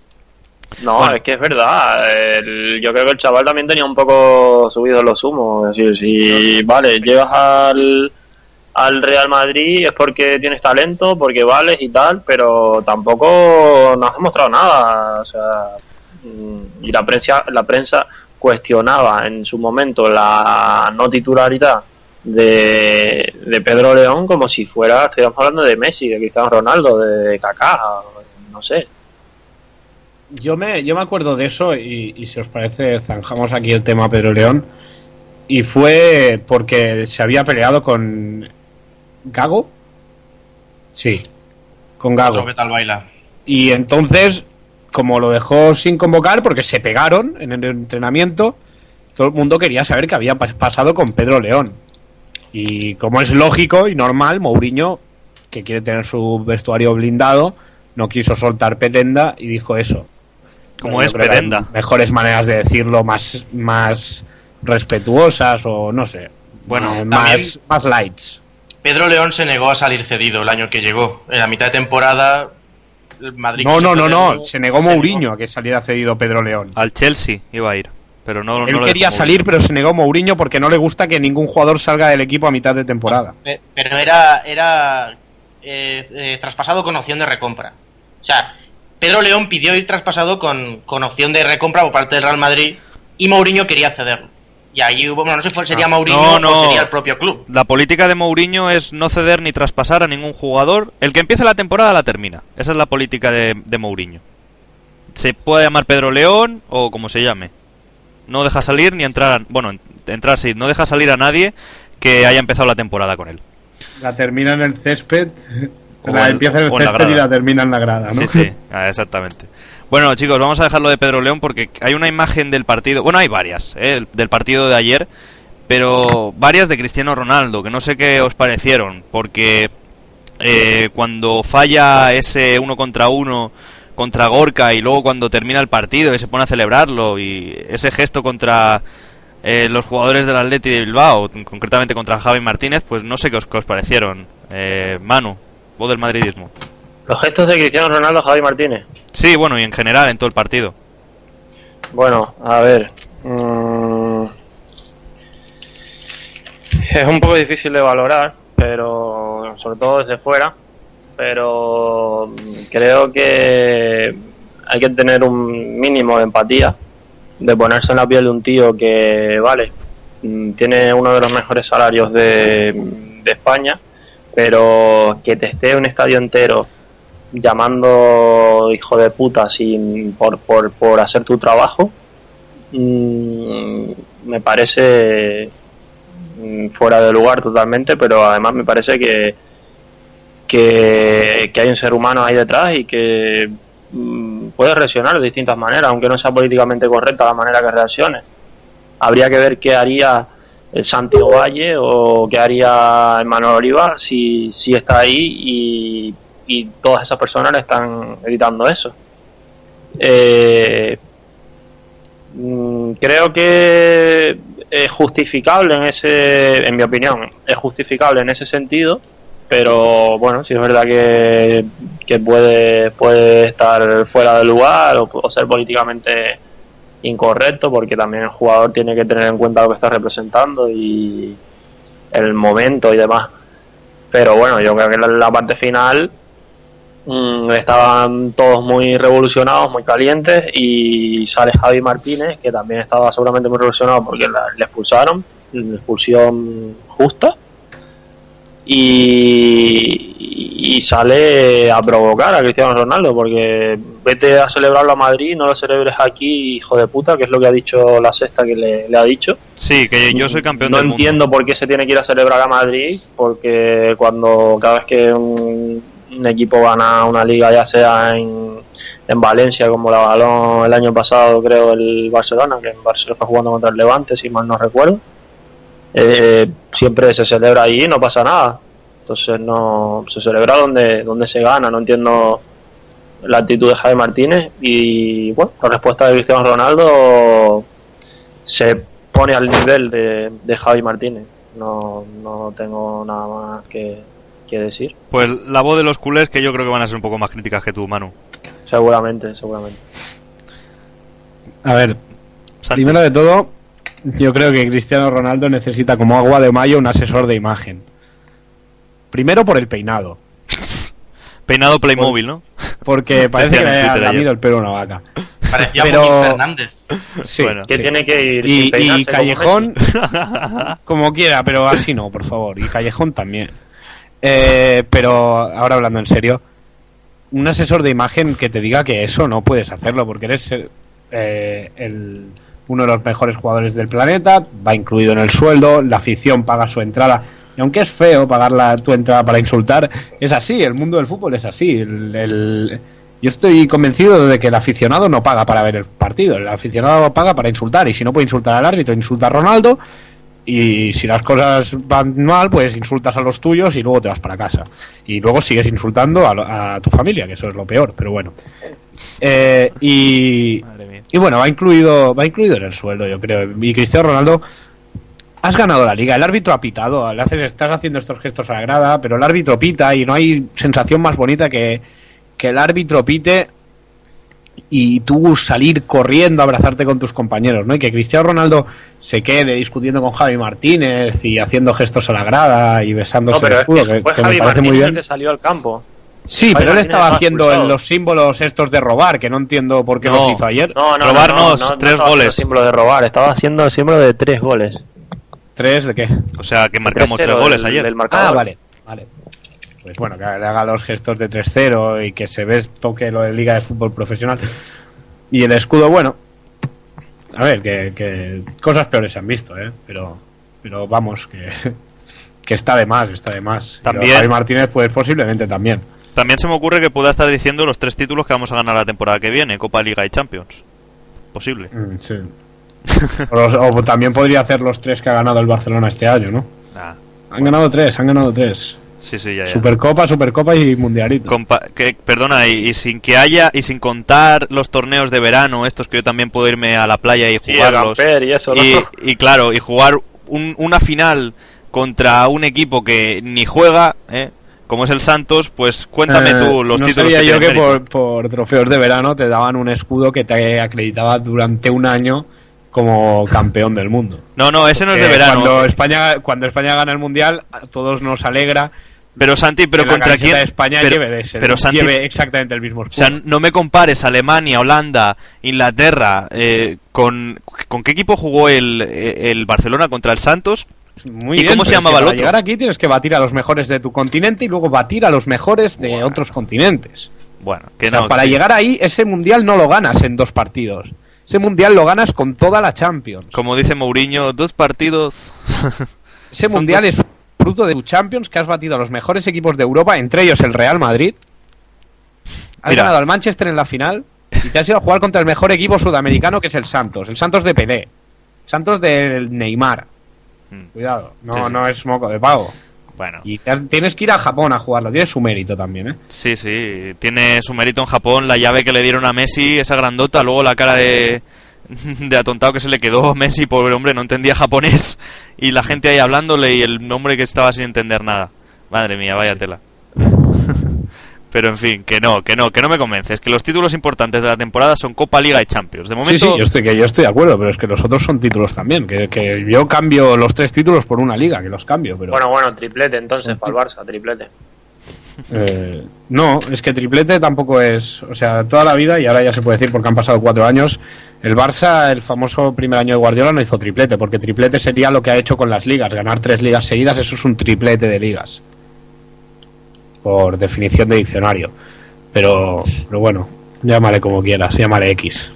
No, Bueno. es que es verdad. El- yo creo que el chaval también tenía un poco subido los humos. Es decir, si, vale, llegas al, al Real Madrid es porque tienes talento, porque vales y tal, pero tampoco nos has mostrado nada. O sea, Mm, Y la prensa, la prensa cuestionaba en su momento la no titularidad de, de Pedro León como si fuera, estuviéramos hablando de Messi, de Cristiano Ronaldo, de Kaká, no sé. Yo me, yo me acuerdo de eso y, y si os parece zanjamos aquí el tema Pedro León y fue porque se había peleado con Gago. Sí, con Gago. Otro que tal baila. Y entonces, como lo dejó sin convocar porque se pegaron en el entrenamiento, todo el mundo quería saber qué había pas- pasado con Pedro León. Y como es lógico y normal, Mourinho, que quiere tener su vestuario blindado, no quiso soltar Petenda y dijo eso. Como Yo es Petenda. Mejores maneras de decirlo, más, más respetuosas o no sé. Bueno, eh, más, más lights. Pedro León se negó a salir cedido el año que llegó. En la mitad de temporada, el Madrid. No, no, no, no. Se negó Mourinho a que saliera cedido Pedro León. Al Chelsea iba a ir, pero no, Él quería salir, Mourinho. pero se negó Mourinho porque no le gusta que ningún jugador salga del equipo a mitad de temporada. Pe- Pero era, era eh, eh, traspasado con opción de recompra. O sea, Pedro León pidió ir traspasado con, con opción de recompra por parte del Real Madrid y Mourinho quería cederlo. Y ahí hubo, bueno, no sé si sería Mourinho Ah, no, no. o sería el propio club. La política de Mourinho es no ceder ni traspasar a ningún jugador. El que empiece la temporada la termina. Esa es la política de, de Mourinho. Se puede llamar Pedro León o como se llame. No deja salir ni entrar. a- bueno, en- entrar sí, no deja salir a nadie que haya empezado la temporada con él. La termina en el césped. O la empieza en el o en la césped y la termina en la grada, ¿no? Sí, sí, ah, exactamente. Bueno, chicos, vamos a dejarlo de Pedro León porque hay una imagen del partido. Bueno, hay varias, ¿eh? del partido de ayer, pero varias de Cristiano Ronaldo, que no sé qué os parecieron, porque eh, cuando falla ese uno contra uno contra Gorka y luego cuando termina el partido y se pone a celebrarlo y ese gesto contra eh, los jugadores del Atleti de Bilbao, concretamente contra Javi Martínez, pues no sé qué os, qué os parecieron. Eh, Manu, vos del madridismo. Los gestos de Cristiano Ronaldo, Javi Martínez. Sí, bueno, y en general en todo el partido. Bueno, a ver. mm, es un poco difícil de valorar, pero sobre todo desde fuera. Pero creo que hay que tener un mínimo de empatía, de ponerse en la piel de un tío que, vale, mm, tiene uno de los mejores salarios de, de España, pero que te esté un estadio entero llamando hijo de puta sin por, por, por hacer tu trabajo mm, me parece mm, fuera de lugar totalmente pero además me parece que que, hay un ser humano ahí detrás y que mm, puede reaccionar de distintas maneras aunque no sea políticamente correcta la manera que reaccione. Habría que ver qué haría el Santiago Valle o qué haría Manuel Oliva si, si está ahí y, y todas esas personas están gritando eso. Eh, mm, creo que es justificable en ese, en mi opinión, es justificable en ese sentido, pero bueno, si es verdad que, que puede, puede estar fuera de lugar o, ser políticamente incorrecto, porque también el jugador tiene que tener en cuenta lo que está representando y el momento y demás. Pero bueno, yo creo que la parte final mm, estaban todos muy revolucionados, muy calientes y sale Javi Martínez, que también estaba seguramente muy revolucionado porque la- le expulsaron, una expulsión justa. Y, y sale a provocar a Cristiano Ronaldo porque vete a celebrarlo a Madrid, no lo celebres aquí, hijo de puta, que es lo que ha dicho la sexta que le, le ha dicho. Sí, que yo soy campeón No del mundo. entiendo por qué se tiene que ir a celebrar a Madrid, porque cuando cada vez que un, un equipo gana una liga, ya sea en, en Valencia, como la balón el año pasado, creo, el Barcelona, que en Barcelona fue jugando contra el Levante, si mal no recuerdo, eh, siempre se celebra ahí y no pasa nada. Entonces no se celebra donde, donde se gana, no entiendo la actitud de Javi Martínez y bueno, la respuesta de Cristiano Ronaldo se pone al nivel de, de Javi Martínez. No, no tengo nada más que, decir. Pues la voz de los culés que yo creo que van a ser un poco más críticas que tú, Manu. Seguramente, seguramente. A ver, Santi. primero de todo, yo creo que Cristiano Ronaldo necesita como agua de mayo un asesor de imagen. Primero por el peinado, Peinado Playmobil, ¿no? porque parece que le ha el pelo a una vaca. Parecía Pero- Fernández. Sí, Bueno. Que sí. tiene que ir Y, y como Callejón, como quiera, pero así no, por favor. Y Callejón también. Eh, pero ahora hablando en serio, un asesor de imagen que te diga que eso no puedes hacerlo porque eres eh, el- uno de los mejores jugadores del planeta, va incluido en el sueldo, la afición paga su entrada. Y aunque es feo pagar la, tu entrada para insultar, es así, el mundo del fútbol es así. El- yo estoy convencido de que el aficionado no paga para ver el partido, el aficionado paga para insultar y si no puede insultar al árbitro, insulta a Ronaldo y si las cosas van mal, pues insultas a los tuyos y luego te vas para casa. Y luego sigues insultando a, a tu familia, que eso es lo peor, pero bueno. Eh, y, y bueno, va incluido, va incluido en el sueldo, yo creo. Y Cristiano Ronaldo, has ganado la liga. El árbitro ha pitado. Le haces, estás haciendo estos gestos a la grada, pero el árbitro pita y no hay sensación más bonita que, que el árbitro pite y tú salir corriendo a abrazarte con tus compañeros, ¿no? Y que Cristiano Ronaldo se quede discutiendo con Javi Martínez y haciendo gestos a la grada y besándose No, pero el es escudo, que que, fue que me parece muy Martínez el bien. que salió al campo. Sí, Javi pero él Martínez estaba estaba haciendo expulsado. los símbolos estos de robar, que no entiendo por qué No. los hizo ayer. No, no, Robarnos no, no, no tres goles. símbolo de robar, estaba haciendo el símbolo de tres goles. ¿Tres de qué? O sea, que marcamos 3-0 tres goles del- ayer. del marcador. Ah, vale, vale. Pues bueno, que le haga los gestos de 3-0 y que se ve toque lo de Liga de Fútbol Profesional. Y el escudo, bueno. A ver, que, que cosas peores se han visto, ¿eh? Pero, pero vamos, que, que está de más, está de más. Y También- Javi Martínez, pues posiblemente también. También se me ocurre que pueda estar diciendo los tres títulos que vamos a ganar la temporada que viene, Copa, Liga y Champions. Posible. Mm, sí. o, los- o también podría hacer los tres que ha ganado el Barcelona este año, ¿no? Ah, Han ganado tres, han ganado tres. Sí, sí, ya, ya. Supercopa, Supercopa y Mundialito. Compa- que, perdona, y, y sin que haya, y sin contar los torneos de verano, estos que yo también puedo irme a la playa y Sí, jugarlos. Y eso, ¿no? y, y claro, y jugar un- una final contra un equipo que ni juega, ¿eh? como es el Santos, pues cuéntame Eh, tú los no títulos sabía que yo que por, por trofeos de verano te daban un escudo que te acreditaba durante un año como campeón del mundo. No, no, ese no es de Que verano. Cuando España, cuando España gana el mundial, a todos nos alegra. Pero Santi, pero la contra quién? de España pero, lleve, ese- pero Santi, lleve exactamente el mismo o sea, no me compares Alemania, Holanda, Inglaterra, eh, con, con qué equipo jugó el, el Barcelona contra el Santos. Muy ¿y bien, cómo se es llamaba que el para otro? llegar aquí tienes que batir a los mejores de tu continente y luego batir a los mejores de otros continentes. Bueno, que O sea, no. para sí. llegar ahí, ese mundial no lo ganas en dos partidos. Ese mundial lo ganas con toda la Champions. Como dice Mourinho, dos partidos. Ese mundial dos- es fruto de tu Champions que has batido a los mejores equipos de Europa, entre ellos el Real Madrid. Has Mira. ganado al Manchester en la final y te has ido a jugar contra el mejor equipo sudamericano que es el Santos. El Santos de Pelé. Santos del Neymar. Mm. Cuidado, no, Sí, sí. no es moco de pago. Bueno, Y has- tienes que ir a Japón a jugarlo. Tiene su mérito también, ¿eh? sí, sí. Tiene su mérito en Japón, la llave que le dieron a Messi, esa grandota, luego la cara de, de atontado que se le quedó Messi, pobre hombre, no entendía japonés. Y la gente ahí hablándole y el nombre que estaba sin entender nada. Madre mía, vaya tela. Pero en fin, que no, que no, que no me convences. Que los títulos importantes de la temporada son Copa, Liga y Champions. De momento, Sí, sí, yo estoy, que yo estoy de acuerdo, pero es que los otros son títulos también. Que, que yo cambio los tres títulos por una liga, que los cambio, pero... Bueno, bueno, triplete entonces para el Barça, triplete. Eh, no, es que triplete tampoco es, o sea, toda la vida, y ahora ya se puede decir porque han pasado cuatro años, el Barça, el famoso primer año de Guardiola, no hizo triplete, porque triplete sería lo que ha hecho con las ligas, ganar tres ligas seguidas, eso es un triplete de ligas, por definición de diccionario. Pero, pero bueno, llámale como quieras, llámale X.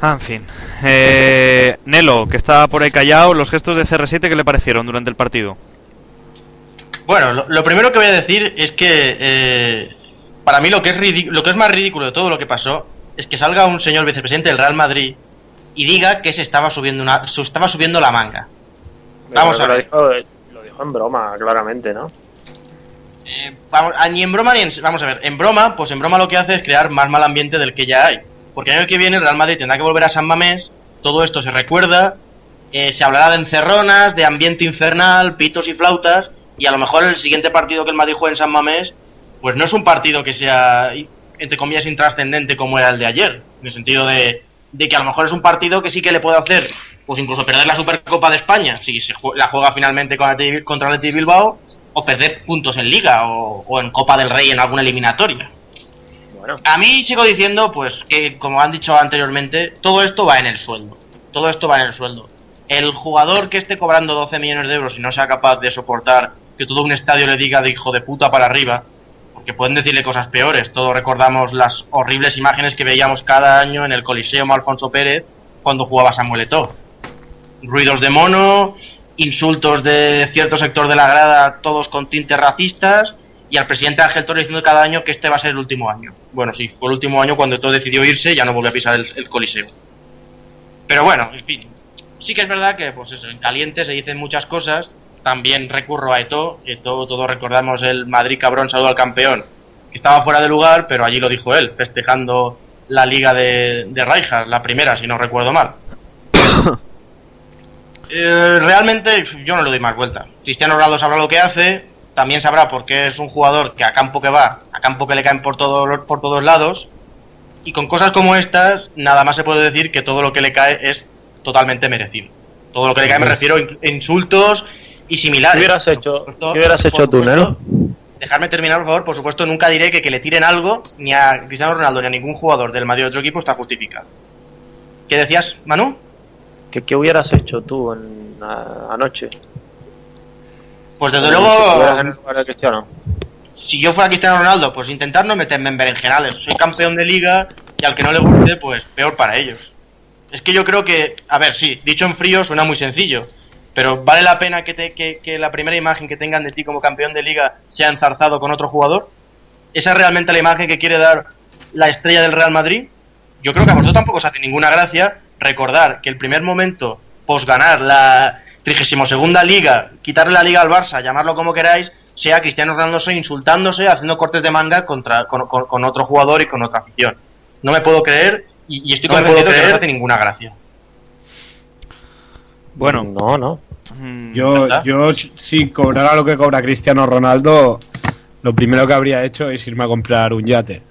Ah, en fin. Eh, Nelo, que está por ahí callado, los gestos de CR7, ¿qué le parecieron durante el partido? Bueno, lo, lo primero que voy a decir es que eh, para mí lo que es lo que es más ridículo de todo lo que pasó es que salga un señor vicepresidente del Real Madrid y diga que se estaba subiendo una se estaba subiendo la manga. Vamos a lo ver. dijo, lo dijo en broma, claramente, ¿no? Eh, vamos, ah, ni en broma ni en, vamos a ver, en broma, pues en broma lo que hace es crear más mal ambiente del que ya hay. Porque el año que viene el Real Madrid tendrá que volver a San Mamés, todo esto se recuerda, eh, se hablará de encerronas, de ambiente infernal, pitos y flautas, y a lo mejor el siguiente partido que el Madrid juegue en San Mamés, pues no es un partido que sea, entre comillas, intrascendente como era el de ayer, en el sentido de, de que a lo mejor es un partido que sí que le puede hacer, pues incluso perder la Supercopa de España, si se la juega finalmente contra el Athletic Bilbao, o perder puntos en Liga o, o en Copa del Rey en alguna eliminatoria. bueno. A mí sigo diciendo, pues, que como han dicho anteriormente, todo esto va en el sueldo. Todo esto va en el sueldo. El jugador que esté cobrando 12 millones de euros y no sea capaz de soportar que todo un estadio le diga de hijo de puta para arriba, porque pueden decirle cosas peores. Todos recordamos las horribles imágenes que veíamos cada año en el Coliseo Alfonso Pérez cuando jugaba Samuel Eto'o. Ruidos de mono, insultos de cierto sector de la grada, todos con tintes racistas, y al presidente Ángel Torres diciendo cada año que este va a ser el último año. Bueno, sí, fue el último año cuando todo decidió irse, ya no volvió a pisar el, el Coliseo. Pero bueno, en fin, sí que es verdad que pues eso, en caliente se dicen muchas cosas. También recurro a Eto, Eto, todos recordamos el Madrid cabrón saludo al campeón, que estaba fuera de lugar, pero allí lo dijo él, festejando la liga de, de Rijkaard, la primera, si no recuerdo mal. Eh, realmente yo no le doy más vuelta. Cristiano Ronaldo sabrá lo que hace, también sabrá por qué es un jugador que a campo que va, a campo que le caen por todos por todos lados, y con cosas como estas, nada más se puede decir que todo lo que le cae es totalmente merecido. Todo lo que le cae me refiero a in- insultos y similares. ¿Qué hubieras hecho, supuesto- ¿qué hubieras hecho tú, Nero? Dejarme terminar, por favor. Por supuesto, nunca diré que que le tiren algo ni a Cristiano Ronaldo ni a ningún jugador del Madrid o otro equipo está justificado. ¿Qué decías, Manu? ¿Qué, qué hubieras hecho tú en, a- anoche? Pues desde Si luego, Cristiano. si yo fuera Cristiano Ronaldo, pues intentar no meterme en berenjenales. Soy campeón de liga y al que no le guste, pues peor para ellos. Es que yo creo que, a ver, sí, dicho en frío suena muy sencillo, pero ¿vale la pena que, te- que, que la primera imagen que tengan de ti como campeón de liga sea enzarzado con otro jugador? ¿Esa es realmente la imagen que quiere dar la estrella del Real Madrid? Yo creo que a vosotros tampoco os hace ninguna gracia recordar que el primer momento, pos ganar la 32 liga, quitarle la liga al Barça, llamarlo como queráis, sea Cristiano Ronaldo insultándose, haciendo cortes de manga contra, con, con- con otro jugador y con otra afición. No me puedo creer y, y estoy No convencido que no hace ninguna gracia. Bueno, No, no. mm, Yo, yo si cobrara lo que cobra Cristiano Ronaldo, lo primero que habría hecho es irme a comprar un yate.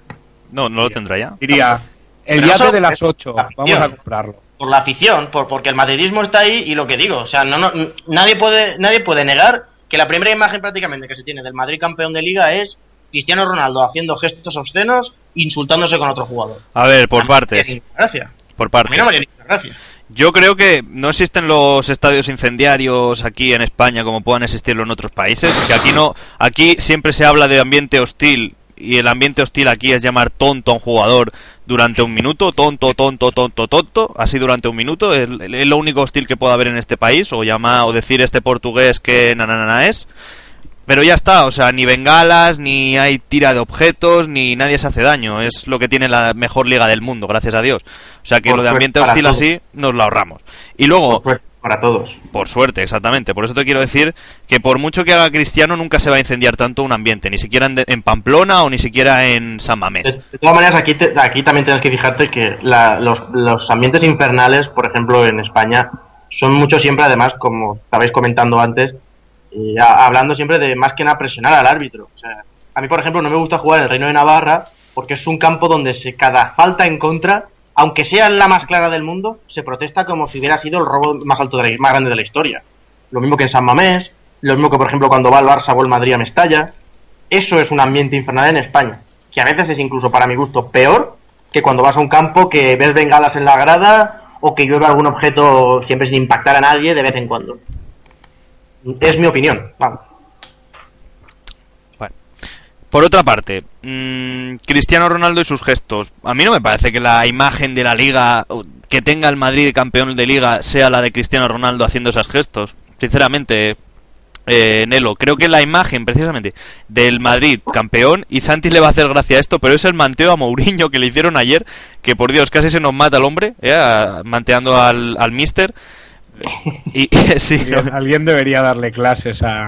no, no lo tendrá ya. Diría, el Pero yate eso de las es 8, afición. vamos a comprarlo. Por la afición, por, porque el madridismo está ahí y lo que digo, o sea, no, no, nadie, puede, nadie puede negar que la primera imagen prácticamente que se tiene del Madrid campeón de liga es Cristiano Ronaldo haciendo gestos obscenos, insultándose con otro jugador. A ver, por partes. ninguna Por A mí partes. no me haría ninguna gracia. Yo creo que no existen los estadios incendiarios aquí en España como puedan existirlo en otros países. Que aquí no, aquí siempre se habla de ambiente hostil y el ambiente hostil aquí es llamar tonto a un jugador durante un minuto, tonto, tonto, tonto, tonto, así durante un minuto. Es, es lo único hostil que puede haber en este país o llamar o decir este portugués que nananana es. Pero ya está, o sea, ni bengalas, ni hay tira de objetos, ni nadie se hace daño. Es lo que tiene la mejor liga del mundo, gracias a Dios. O sea que Por lo de ambiente hostil todos. así nos lo ahorramos. Y luego, Por suerte para todos. por suerte, exactamente. Por eso te quiero decir que por mucho que haga Cristiano, nunca se va a incendiar tanto un ambiente, ni siquiera en, de- en Pamplona o ni siquiera en San De, Mamés. de todas maneras, aquí, te- aquí también tienes que fijarte que la- los, los ambientes infernales, por ejemplo, en España, son mucho siempre, además, como estabais comentando antes, a- hablando siempre de más que nada presionar al árbitro. O sea, a mí, por ejemplo, no me gusta jugar en el Reino de Navarra porque es un campo donde se, cada falta en contra, aunque sea la más clara del mundo, se protesta como si hubiera sido el robo más alto de la- más grande de la historia. Lo mismo que en San Mamés, lo mismo que, por ejemplo, cuando va el Barça o el Madrid a Mestalla. Eso es un ambiente infernal en España, que a veces es incluso para mi gusto peor que cuando vas a un campo que ves bengalas en la grada o que llueve algún objeto siempre sin impactar a nadie de vez en cuando. Es mi opinión, vamos. Por otra parte, mm, Cristiano Ronaldo y sus gestos. A mí no me parece que la imagen de la liga que tenga el Madrid campeón de liga sea la de Cristiano Ronaldo haciendo esos gestos. Sinceramente, eh, Nelo, creo que la imagen precisamente del Madrid campeón y Santi le va a hacer gracia a esto, pero es el manteo a Mourinho que le hicieron ayer, que por Dios casi se nos mata el hombre, eh, manteando al, al Mister. Y, sí, Alguien, alguien debería darle clases a,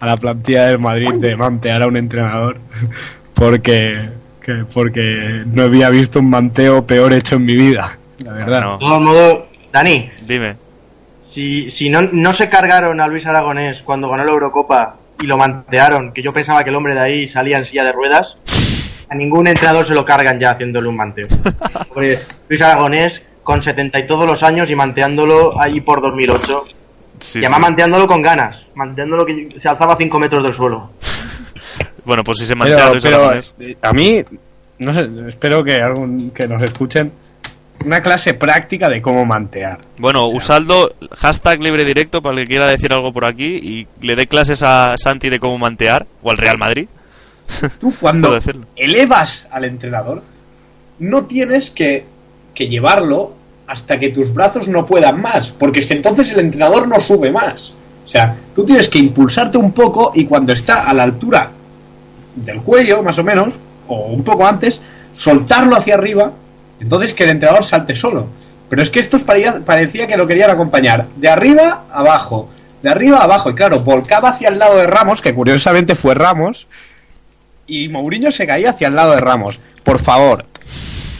a la plantilla del Madrid de mantear a un entrenador porque, que- porque no había visto un manteo peor hecho en mi vida, la verdad. No. De todos modos, Dani, dime. si, si no, no se cargaron a Luis Aragonés cuando ganó la Eurocopa y lo mantearon, que yo pensaba que el hombre de ahí salía en silla de ruedas, a ningún entrenador se lo cargan ya haciéndole un manteo. Luis Aragonés con 70 y todos los años y manteándolo ahí por 2008. Sí, y además sí. manteándolo con ganas, manteándolo que se alzaba 5 metros del suelo. Bueno, pues si se mantea Pero, Luis pero, eh, a mí no sé, espero que, algún, que nos escuchen, una clase práctica de cómo mantear. Bueno, Usaldo, hashtag libre directo para el que quiera decir algo por aquí y le dé clases a Santi de cómo mantear o al Real Madrid. Tú cuando elevas al entrenador, no tienes que, que llevarlo hasta que tus brazos no puedan más, porque es que entonces el entrenador no sube más. O sea, tú tienes que impulsarte un poco y cuando está a la altura del cuello, más o menos, o un poco antes, soltarlo hacia arriba, entonces que el entrenador salte solo. Pero es que estos parecía, que lo querían acompañar de arriba abajo, de arriba abajo, y claro, volcaba hacia el lado de Ramos, que curiosamente fue Ramos, y Mourinho se caía hacia el lado de Ramos. Por favor,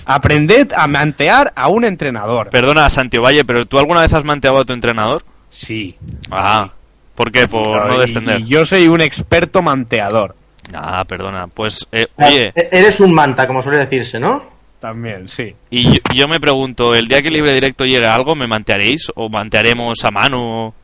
aprended a mantear a un entrenador. Perdona, Santi Valle, pero ¿tú alguna vez has manteado a tu entrenador? Sí. Ah, ¿por qué? Por no Y- descender. Y yo soy un experto manteador. Ah, perdona. Pues, eh, oye, e- Eres un manta, como suele decirse, ¿no? También, sí. y yo, yo me pregunto, ¿el día que Libre Directo llegue a algo, me mantearéis? ¿O mantearemos a mano?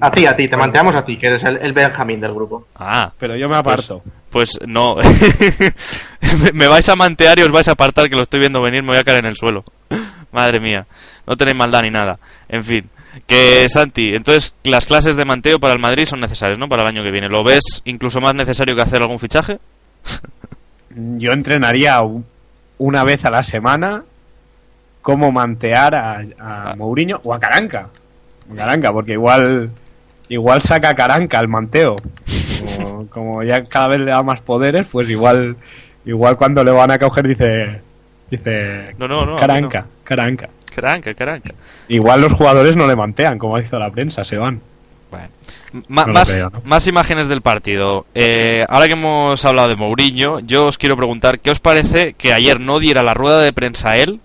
A ti, a ti, te manteamos a ti, que eres el, el Benjamín del grupo. Ah, Pero yo me aparto. pues no. Me- me vais a mantear y os vais a apartar, que lo estoy viendo venir, me voy a caer en el suelo. Madre mía, no tenéis maldad ni nada. En fin, que Santi, entonces las clases de manteo para el Madrid son necesarias, ¿no? Para el año que viene. ¿Lo ves incluso más necesario que hacer algún fichaje? Yo entrenaría una vez a la semana cómo mantear a, a Ah. Mourinho o a Caranca. Caranca, porque igual igual saca Caranca al manteo. Como, como ya cada vez le da más poderes, pues igual igual cuando le van a coger dice dice No, no, Caranca, Caranca. Caranca, caranca. Igual los jugadores no le mantean, como ha dicho la prensa, se van. Bueno. No más, creo, ¿no? más imágenes del partido. Eh, ahora que hemos hablado de Mourinho, yo os quiero preguntar, ¿qué os parece que ayer no diera la rueda de prensa a él?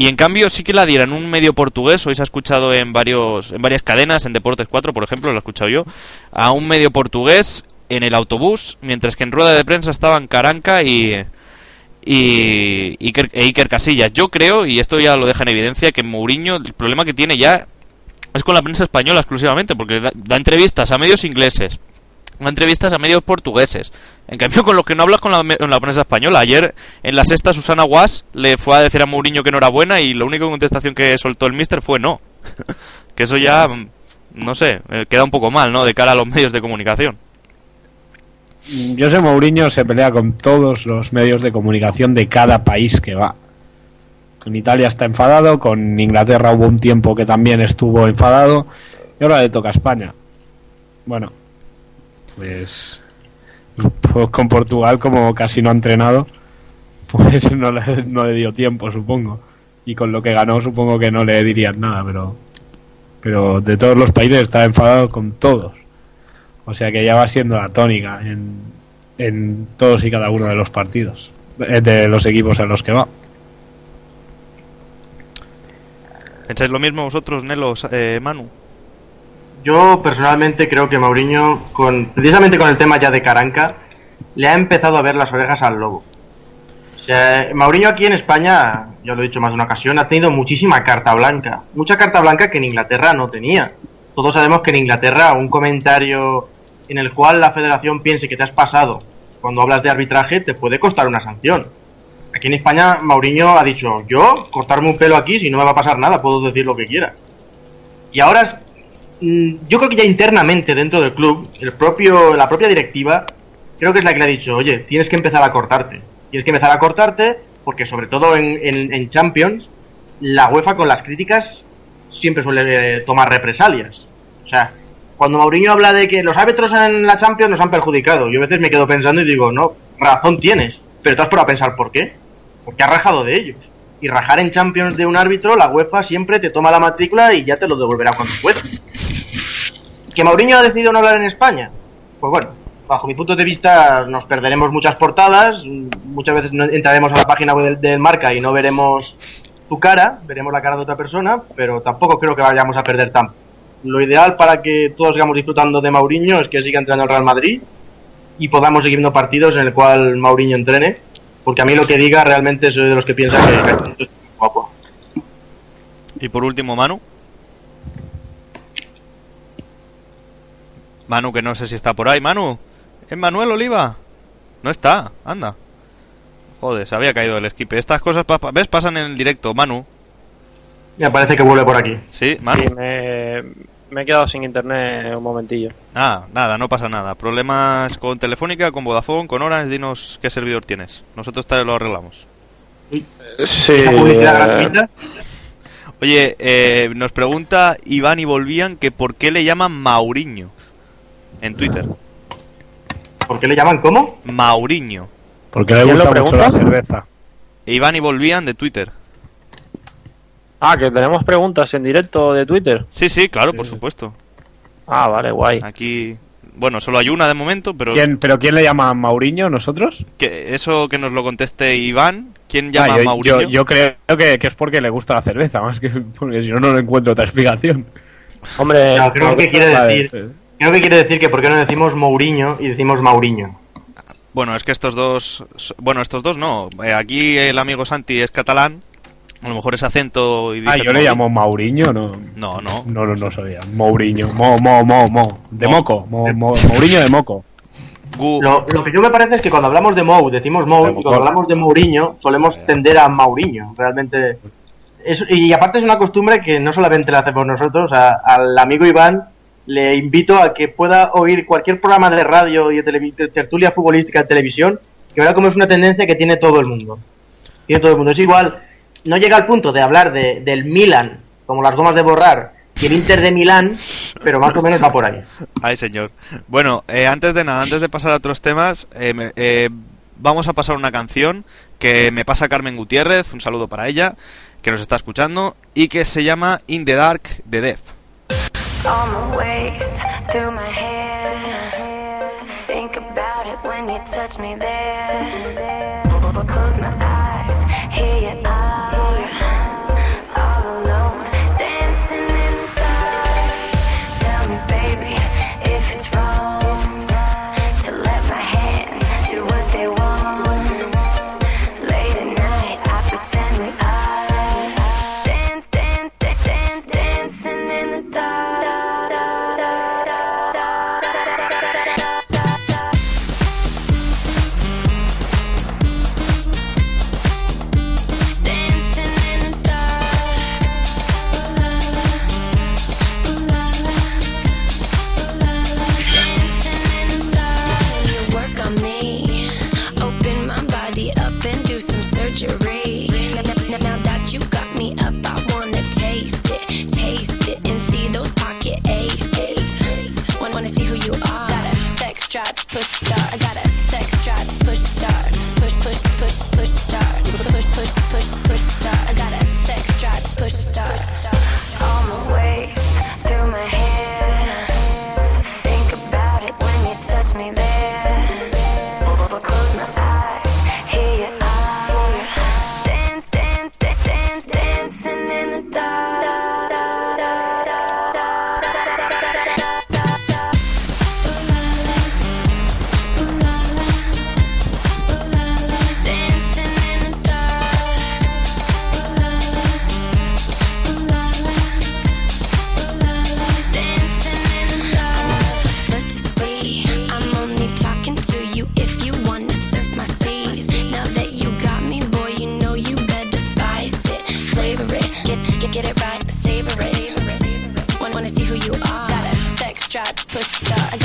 Y en cambio sí que la diera en un medio portugués, hoy se ha escuchado en, varios, en varias cadenas, en Deportes 4 por ejemplo, lo he escuchado yo, a un medio portugués en el autobús, mientras que en rueda de prensa estaban Caranca y, y Iker, e Iker Casillas. Yo creo, y esto ya lo deja en evidencia, que Mourinho, el problema que tiene ya es con la prensa española exclusivamente, porque da, entrevistas a medios ingleses, entrevistas a medios portugueses. En cambio, con los que no hablas con la, con la prensa española. Ayer en la sexta Susana Guas le fue a decir a Mourinho que no era buena y la única contestación que soltó el mister fue no. que eso ya, mm, no sé, eh, queda un poco mal, ¿no? De cara a los medios de comunicación. José Mourinho se pelea con todos los medios de comunicación de cada país que va. Con Italia está enfadado, con Inglaterra hubo un tiempo que también estuvo enfadado y ahora le toca a España. Bueno, pues, pues con Portugal como casi no ha entrenado, pues no le, no le dio tiempo, supongo. Y con lo que ganó supongo que no le dirían nada, pero pero de todos los países está enfadado con todos. O sea que ya va siendo la tónica en, en todos y cada uno de los partidos, eh, de los equipos en los que va. ¿Pensáis lo mismo vosotros, Nelo, eh, Manu? Yo personalmente creo que Mourinho, con, precisamente con el tema ya de Caranca, le ha empezado a ver las orejas al lobo. O sea, Mourinho aquí en España, ya lo he dicho más de una ocasión, ha tenido muchísima carta blanca. Mucha carta blanca que en Inglaterra no tenía. Todos sabemos que en Inglaterra un comentario en el cual la federación piense que te has pasado cuando hablas de arbitraje te puede costar una sanción. Aquí en España Mourinho ha dicho, yo cortarme un pelo aquí si no me va a pasar nada, puedo decir lo que quiera. Y ahora yo creo que ya internamente dentro del club, el propio, la propia directiva, creo que es la que le ha dicho, oye, tienes que empezar a cortarte. Tienes que empezar a cortarte porque sobre todo en, en- Champions, la UEFA con las críticas siempre suele eh, tomar represalias. O sea, cuando Mourinho habla de que los árbitros en la Champions nos han perjudicado, yo a veces me quedo pensando y digo, no, razón tienes, pero tú has por a pensar por qué. Porque has rajado de ellos. Y rajar en Champions de un árbitro, la UEFA siempre te toma la matrícula y ya te lo devolverá cuando pueda. ¿Que Mourinho ha decidido no hablar en España? Pues bueno, bajo mi punto de vista nos perderemos muchas portadas, muchas veces entraremos a la página web del, marca y no veremos tu cara, veremos la cara de otra persona, pero tampoco creo que vayamos a perder tanto. Lo ideal para que todos sigamos disfrutando de Mourinho es que siga entrenando el Real Madrid y podamos seguir viendo partidos en el cual Mourinho entrene, porque a mí lo que diga realmente soy de los que piensan que es guapo. Y por último, Manu. Manu, que no sé si está por ahí. Manu, ¿es Manuel Oliva? No está, anda. Joder, se había caído el esquipe. Estas cosas, ¿ves? Pasan en el directo. Manu. Me parece que vuelve por aquí. Sí, Manu. Sí, me, me he quedado sin internet un momentillo. Ah, nada, no pasa nada. Problemas con Telefónica, con Vodafone, con Orange. Dinos qué servidor tienes. Nosotros te lo arreglamos. Sí. Gratuita. Oye, eh, nos pregunta Iván y Volvían que por qué le llaman Mauriño en Twitter. ¿Por qué le llaman cómo? Mauriño. Porque le ¿Quién lo gusta mucho la cerveza. Iván y Volvían de Twitter. Ah, que tenemos preguntas en directo de Twitter. Sí, sí, claro, por supuesto. Ah, vale, guay. Aquí, bueno, solo hay una de momento, pero ¿Quién, ¿Pero quién le llama Mauriño? ¿Nosotros? que eso que nos lo conteste Iván. ¿Quién llama Ah, a yo, Mauriño? yo- yo creo que, que es porque le gusta la cerveza, más que porque si no, no le encuentro otra explicación. Hombre, No, creo que quiere decir. Creo que quiere decir que por qué no decimos Mourinho y decimos Mauriño. Bueno, es que estos dos, bueno, estos dos no. Eh, aquí el amigo Santi es catalán. A lo mejor es acento y dice Ah, yo le llamo Mauriño, no. No, no. No, no, no sabía. Mourinho. Mo, mo, mo, mo. De Mo. moco. Mo, mo, Mourinho de moco. Gu- Lo, lo que yo me parece es que cuando hablamos de Mou, decimos Mou, De y cuando hablamos de Mourinho, solemos tender a Mauriño. Realmente. Es- y aparte es una costumbre que no solamente la hacemos nosotros, a- al amigo Iván le invito a que pueda oír cualquier programa de radio y de, tertulia futbolística en televisión, que ahora como es una tendencia que tiene todo el mundo. Tiene todo el mundo. Es igual, no llega al punto de hablar de, del Milan, como las gomas de borrar, y el Inter de Milán, pero más o menos va por ahí. Ay, señor. Bueno, eh, antes de nada, antes de pasar a otros temas, eh, eh, vamos a pasar una canción que me pasa Carmen Gutiérrez, un saludo para ella, que nos está escuchando, y que se llama In the Dark de Def. On my waist, through my hair. Think about it when you touch me there. Start. I got a sex drive, to push start. Push, push, push, push start. Push, push, push, push start. I got a sex drive, to push start. My seas. Now that you got me, boy, you know you better spice it, flavor it, get get, get it right, savor it. Wanna, wanna see who you are? Got a sex drive, push start.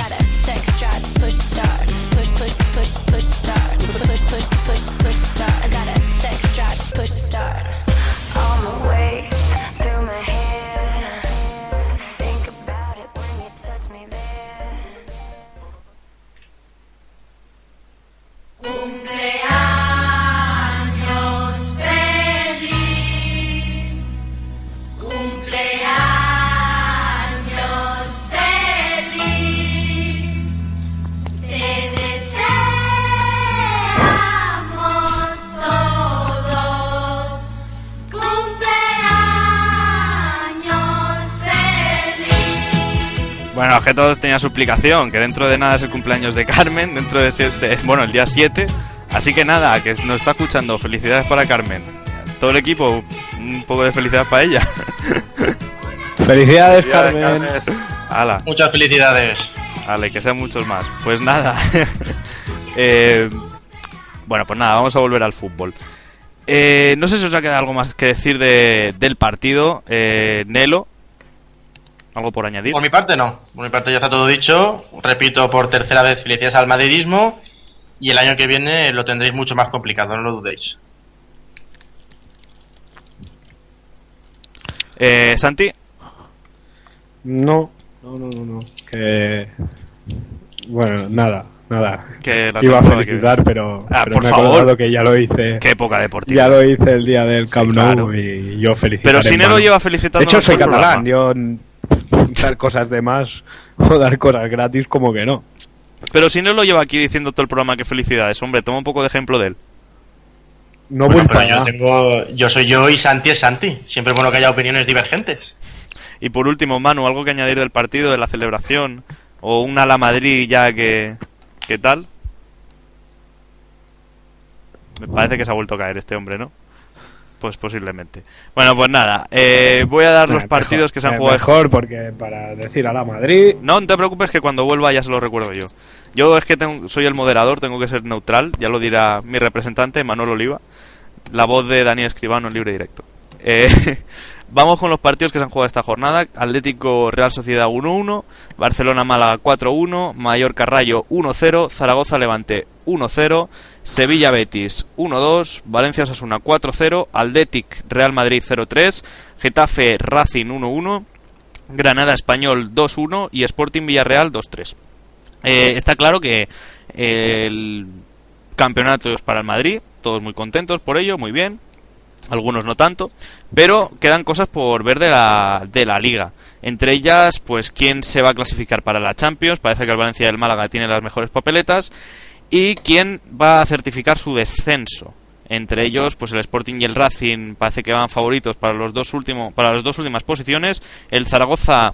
Que todos tenían su explicación, que dentro de nada es el cumpleaños de Carmen, dentro de siete, bueno, el día 7. Así que nada, que nos está escuchando, felicidades para Carmen. Todo el equipo, un poco de felicidad para ella. Felicidades, Felicidades, Carmen. Hala, Muchas felicidades. vale, que sean muchos más. Pues nada, eh, Bueno, pues nada, vamos a volver al fútbol. Eh, no sé si os ha quedado algo más que decir de, del partido. Eh, Nelo, ¿algo por añadir? Por mi parte no, por mi parte ya está todo dicho. Repito por tercera vez, felicidades al madridismo. Y el año que viene lo tendréis mucho más complicado, no lo dudéis. Eh, Santi, No, no, no, no, no. Que. Bueno, nada, nada. que la Iba a que felicitar, pero, Ah, pero por me he favor. acordado que ya lo hice. Qué época deportiva. Ya lo hice el día del Camp Nou claro. y yo felicito. Pero si Nelo lleva felicitando. De hecho, soy catalán. Yo dar cosas de más o dar cosas gratis, como que no. Pero si Nelo lleva aquí diciendo todo el programa que felicidades, hombre, toma un poco de ejemplo de él. No Bueno, voy pero para yo tengo, yo soy yo y Santi es Santi. Siempre es bueno que haya opiniones divergentes. Y por último, Manu, ¿algo que añadir del partido, de la celebración? ¿O un ala Madrid ya que... ¿Qué tal? Me parece que se ha vuelto a caer este hombre, ¿no? Pues posiblemente. Bueno, pues nada, eh, voy a dar los Eh, partidos mejor, que se han eh, jugado. Mejor, porque para decir a la Madrid. No, no te preocupes que cuando vuelva ya se lo recuerdo yo. Yo es que tengo- soy el moderador, tengo que ser neutral, ya lo dirá mi representante, Manuel Oliva, la voz de Daniel Escribano en libre directo. Eh, vamos con los partidos que se han jugado esta jornada. Atlético Real Sociedad 1-1, Barcelona Málaga 4-1, Mallorca Rayo 1-0, Zaragoza Levante 1-0, Sevilla Betis 1-2, Valencia Osasuna 4-0, Atlétic Real Madrid 0-3, Getafe Racing 1-1, Granada Español 2-1 y Sporting Villarreal 2-3. Eh, está claro que eh, el campeonato es para el Madrid, todos muy contentos por ello, muy bien, algunos no tanto, pero quedan cosas por ver de la, de la liga. Entre ellas, pues quién se va a clasificar para la Champions, parece que el Valencia y el Málaga tienen las mejores papeletas, y quién va a certificar su descenso. Entre ellos, pues el Sporting y el Racing parece que van favoritos para los dos últimos, para las dos últimas posiciones. El Zaragoza,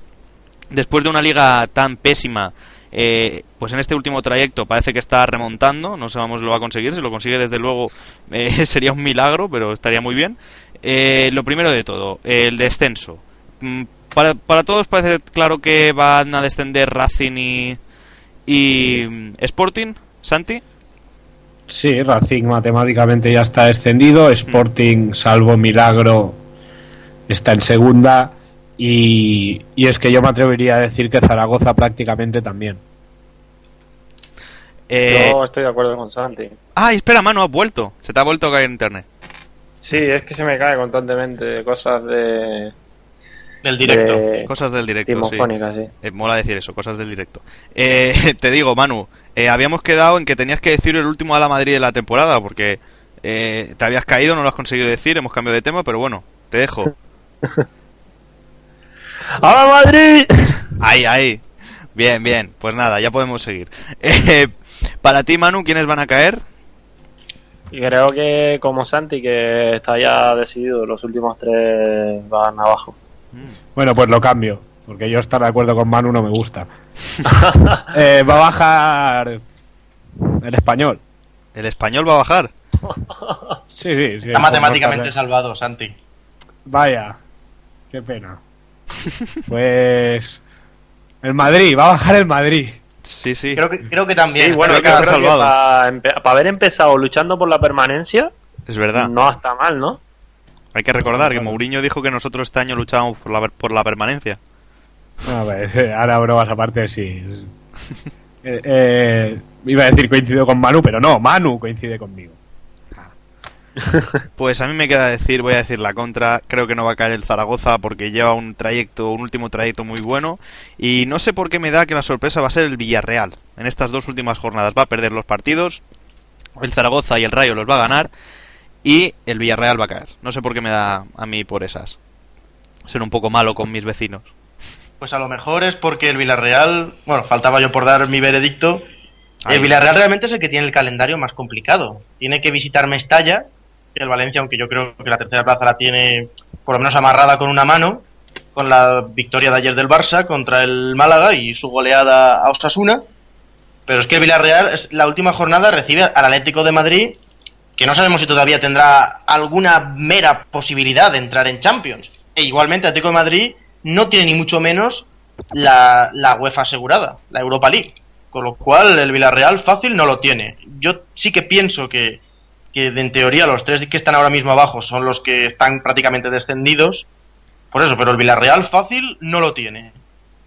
después de una liga tan pésima, eh, pues en este último trayecto parece que está remontando. No sabemos si lo va a conseguir. Si lo consigue, desde luego, eh, sería un milagro, pero estaría muy bien. Eh, lo primero de todo, el descenso. Mm, Para, para todos parece claro que van a descender Racing y, y mm, Sporting, Santi. Sí, Racing matemáticamente ya está descendido. Sporting, salvo milagro, está en segunda. Y, y es que yo me atrevería a decir que Zaragoza prácticamente también. Eh, Yo estoy de acuerdo con Santi. Ay, espera, mano, has vuelto. Se te ha vuelto a caer internet. Sí, es que se me cae constantemente cosas de. Del directo. de Cosas del directo, sí. sí. Eh, mola decir eso, cosas del directo. Eh, te digo, Manu, eh, habíamos quedado en que tenías que decir el último a la Madrid de la temporada, porque eh, te habías caído, no lo has conseguido decir, hemos cambiado de tema, pero bueno, te dejo. ¡Hola Madrid! Ahí, ahí. Bien, bien. Pues nada, ya podemos seguir. Eh, para ti, Manu, ¿quiénes van a caer? Y creo que como Santi, que está ya decidido, los últimos tres van abajo. Bueno, pues lo cambio. Porque yo estar de acuerdo con Manu no me gusta. Eh, va a bajar el español. ¿El español va a bajar? Sí, sí. sí Está matemáticamente salvado, Santi. Vaya, qué pena. Pues. El Madrid, va a bajar el Madrid. Sí, sí. Creo que, creo que también. Sí, bueno, creo que creo que salvado. para, para haber empezado luchando por la permanencia, Es verdad. no está mal, ¿no? Hay que recordar que Mourinho dijo que nosotros este año luchábamos por la, por la permanencia. A ver, ahora bromas aparte, sí. Eh, eh, iba a decir coincido con Manu, pero no, Manu coincide conmigo. Pues a mí me queda decir, voy a decir la contra, creo que no va a caer el Zaragoza porque lleva un trayecto, un último trayecto muy bueno y no sé por qué me da que la sorpresa va a ser el Villarreal. En estas dos últimas jornadas va a perder los partidos, el Zaragoza y el Rayo los va a ganar y el Villarreal va a caer. No sé por qué me da a mí por esas. Ser un poco malo con mis vecinos. Pues a lo mejor es porque el Villarreal, bueno, faltaba yo por dar mi veredicto. Ahí. El Villarreal realmente es el que tiene el calendario más complicado. Tiene que visitar Mestalla, que el Valencia, aunque yo creo que la tercera plaza la tiene por lo menos amarrada con una mano, con la victoria de ayer del Barça contra el Málaga y su goleada a Osasuna. Pero es que el Villarreal, es, la última jornada recibe al Atlético de Madrid, que no sabemos si todavía tendrá alguna mera posibilidad de entrar en Champions. E igualmente Atlético de Madrid no tiene ni mucho menos la, la UEFA asegurada, la Europa League. Con lo cual el Villarreal fácil no lo tiene. yo sí que pienso que, que en teoría los tres que están ahora mismo abajo son los que están prácticamente descendidos. Por eso, pero el Villarreal fácil no lo tiene.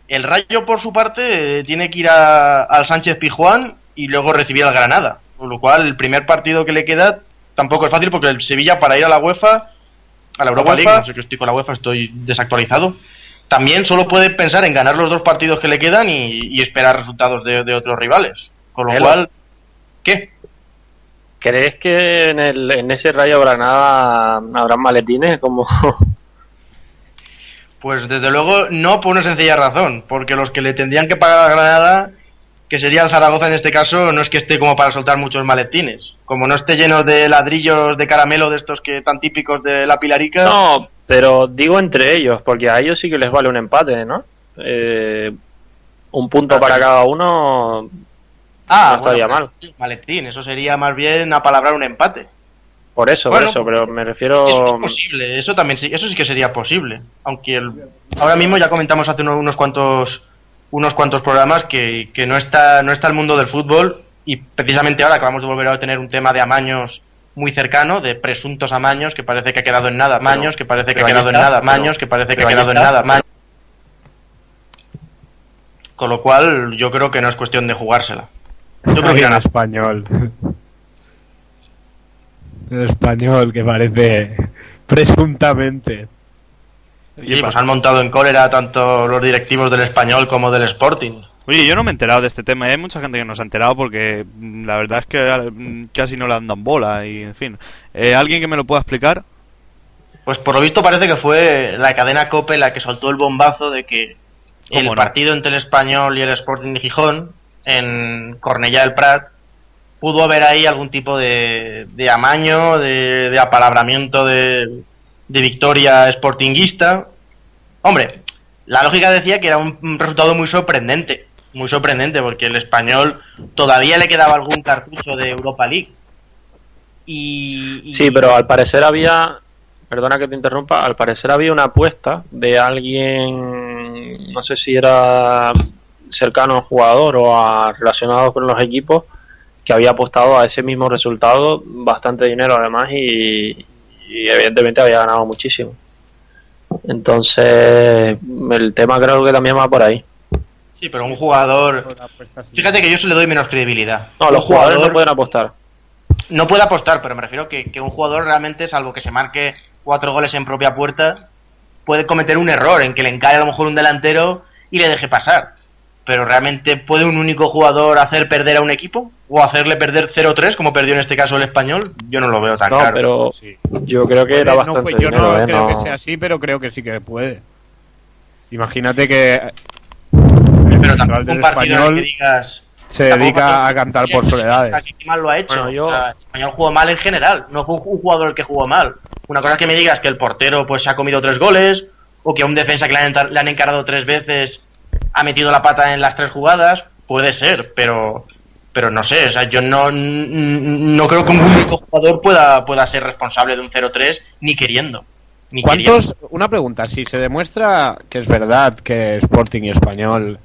El Rayo, por su parte, eh, tiene que ir a- al Sánchez Pijuán y luego recibir al Granada. Con lo cual, el primer partido que le queda tampoco es fácil porque el Sevilla para ir a la UEFA, a la Europa League, no sé que estoy con la UEFA, estoy desactualizado. También solo puede pensar en ganar los dos partidos que le quedan y, y esperar resultados de, de otros rivales. Con lo cual, ¿qué? ¿Crees que en, el, en ese Rayo Granada habrán maletines? Como Pues desde luego no por una sencilla razón, porque los que le tendrían que pagar a Granada, que sería el Zaragoza en este caso, no es que esté como para soltar muchos maletines. Como no esté lleno de ladrillos de caramelo de estos que tan típicos de la Pilarica. No, pero digo entre ellos, porque a ellos sí que les vale un empate, ¿no? Eh, un punto para cada uno ah, no estaría bueno, mal. Maletín, eso sería más bien apalabrar un empate. Por eso, Bueno, por eso, pero me Eso refiero... es posible, eso también sí, eso sí que sería posible. Aunque el- ahora mismo ya comentamos hace unos, unos cuantos unos cuantos programas que, que no está no está el mundo del fútbol y precisamente ahora acabamos de volver a tener un tema de amaños muy cercano, de presuntos amaños que parece que ha quedado en nada, maños que parece que ha quedado en nada, pero- maños que parece que ha quedado en nada, pero- maños. Con lo cual yo creo que no es cuestión de jugársela. Yo creo que el gana. español. El español que parece presuntamente. Sí, pues han montado en cólera tanto los directivos del español como del Sporting. Oye, yo no me he enterado de este tema. y Hay mucha gente que no se ha enterado porque mm, la verdad es que mm, casi no le andan bola y, en fin. Eh, ¿Alguien que me lo pueda explicar? Pues por lo visto parece que fue la cadena COPE la que soltó el bombazo de que el ¿Cómo no? partido entre el Español y el Sporting de Gijón en Cornellá del Prat pudo haber ahí algún tipo de, de amaño, de, de apalabramiento de, de victoria sportinguista. Hombre, la lógica decía que era un, un resultado muy sorprendente, muy sorprendente porque el Español todavía le quedaba algún cartucho de Europa League. Y, y- Sí, pero al parecer había, perdona que te interrumpa, al parecer había una apuesta de alguien, no sé si era cercano al jugador o a, relacionado con los equipos, que había apostado a ese mismo resultado, bastante dinero además, y, y evidentemente había ganado muchísimo. Entonces, el tema creo que también va por ahí. Sí, pero un jugador. Fíjate que yo se le doy menos credibilidad. No, los jugadores jugador no pueden apostar. no puede apostar, pero me refiero que, que un jugador realmente, salvo que se marque cuatro goles en propia puerta, puede cometer un error en que le encare a lo mejor un delantero y le deje pasar. Pero realmente puede un único jugador hacer perder a un equipo o hacerle perder 0-3 como perdió en este caso el español. Yo no lo veo tan No, claro. pero Sí. yo creo que era no bastante fue- yo dinero, no ¿eh? creo No- que sea así, pero creo que sí que puede. Imagínate que pero el tampoco del un partido en el español que digas se dedica a cantar por soledades. que mal lo ha hecho. Bueno, yo- O sea, el español jugó mal en general, no fue un jugador el que jugó mal. Una cosa es que me digas que el portero pues se ha comido tres goles, o que a un defensa que le han, le han encarado tres veces ha metido la pata en las tres jugadas, puede ser, pero pero no sé, o sea, yo no, no creo que un único jugador pueda, pueda ser responsable de un 0-3 ni queriendo. Ni ¿Cuántos? Una pregunta, si se demuestra que es verdad que Sporting y Español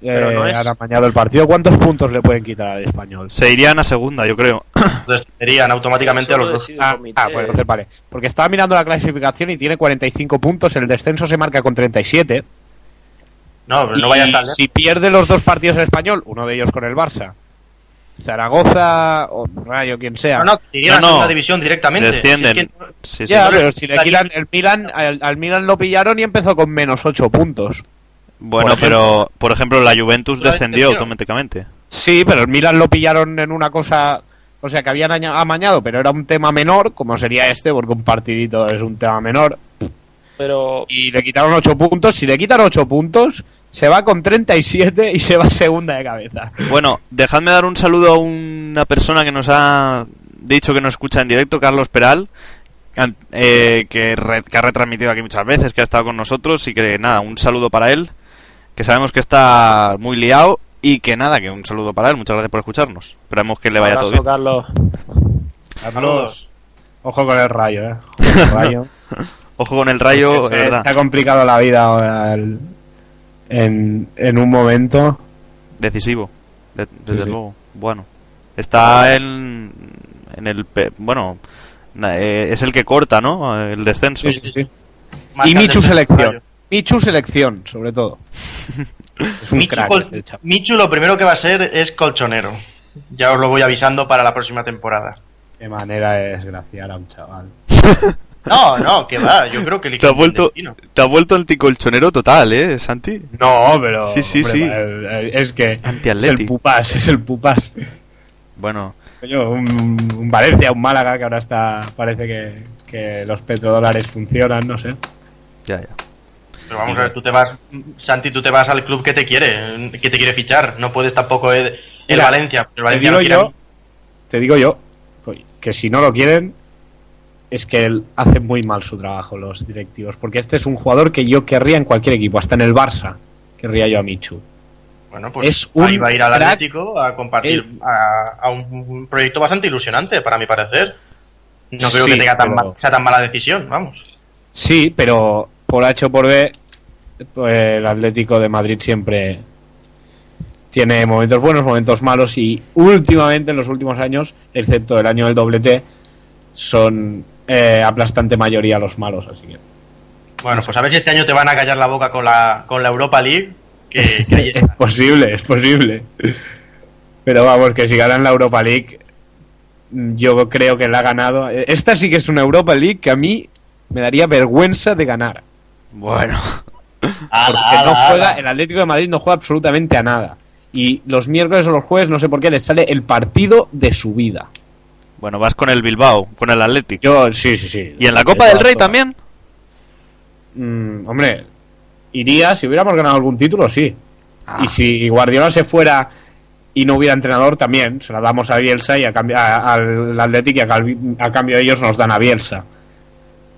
eh, no es- han amañado el partido, ¿cuántos puntos le pueden quitar al Español? Se irían a segunda, yo creo. queriendo. Descenderían automáticamente a los lo dos. Ah, ah, pues entonces vale. Porque estaba mirando la clasificación y tiene 45 puntos, el descenso se marca con 37. No, pero no vayas tan lejos. si pierde los dos partidos el español, uno de ellos con el Barça, Zaragoza o Rayo, quien sea. No, no, irían No, a no. segunda división directamente. Descienden. Si es que- Sí, sí. ya, no les pero si le quitan el Milan, al, al Milan lo pillaron y empezó con menos 8 puntos. Bueno, por pero por ejemplo la Juventus ¿Lo descendió automáticamente. Sí, pero el Milan lo pillaron en una cosa, o sea, que habían aña- amañado, pero era un tema menor, como sería este, porque un partidito es un tema menor. Pero Y le quitaron 8 puntos. Si le quitan 8 puntos, se va con 37 y se va segunda de cabeza. Bueno, dejadme dar un saludo a una persona que nos ha dicho que nos escucha en directo, Carlos Peral, eh, que, re- que ha retransmitido aquí muchas veces, que ha estado con nosotros y que nada, un saludo para él, que sabemos que está muy liado y que nada, que un saludo para él, muchas gracias por escucharnos. Esperemos que le vaya todo bien. Carlos. Saludos. Ojo con el rayo, eh. Ojo con el rayo. Ojo con el rayo, se, es verdad. se ha complicado la vida ahora el- en, en un momento. Decisivo, de- desde sí. luego. Bueno, Está en, en el... pe- Bueno, eh, es el que corta, ¿no? El descenso. Sí, sí, Y Michu selección. Michu selección, sobre todo. Es un Michu, crack col- este. Michu lo primero que va a ser es colchonero. Ya os lo voy avisando para la próxima temporada. Qué manera de desgraciar a un chaval. No, no, que va, yo creo que el Te has equipo vuelto, destino. te has vuelto anticolchonero total, ¿eh, Santi? No, pero. Sí, sí, hombre, sí. Es que. Es Anti-Atleti. el pupás, es el pupás. Bueno, Coño, un, un Valencia, un Málaga que ahora está. Parece que, que los petrodólares funcionan, no sé. ya, ya. Pero vamos a ver, tú te vas, Santi, tú te vas al club que te quiere, que te quiere fichar. No puedes tampoco el, el Mira, Valencia. El Te Valencia digo no quiere yo, te digo yo, coño, que si no lo quieren, es que él hace muy mal su trabajo los directivos. Porque este es un jugador que yo querría en cualquier equipo, hasta en el Barça. Querría yo a Michu. Bueno, pues Es un ahí va a ir al. Atlético a compartir a, a un, un proyecto bastante ilusionante, para mi parecer. No creo Sí, que tenga tan pero- mal- sea tan mala decisión, vamos. Sí, pero por H o por B, pues, el Atlético de Madrid siempre tiene momentos buenos, momentos malos y últimamente, en los últimos años, excepto el año del doblete, son eh, aplastante mayoría los malos, así que Bueno, pues a ver si este año te van a callar la boca con la, con la Europa League. Que, que ahí es posible, es posible. Pero vamos, que si ganan la Europa League, yo creo que la ha ganado. Esta sí que es una Europa League que a mí me daría vergüenza de ganar. Bueno, Porque no juega, el Atlético de Madrid no juega absolutamente a nada. Y los miércoles o los jueves, no sé por qué, les sale el partido de su vida. Bueno, vas con el Bilbao, con el Atlético. Yo, sí, sí, sí. ¿Y en la Copa del Rey también? Mm, hombre, iría, si hubiéramos ganado algún título, sí. Ah. Y si Guardiola se fuera y no hubiera entrenador, también. Se la damos a Bielsa y a al Atlético y a, cambio ellos nos dan a Bielsa.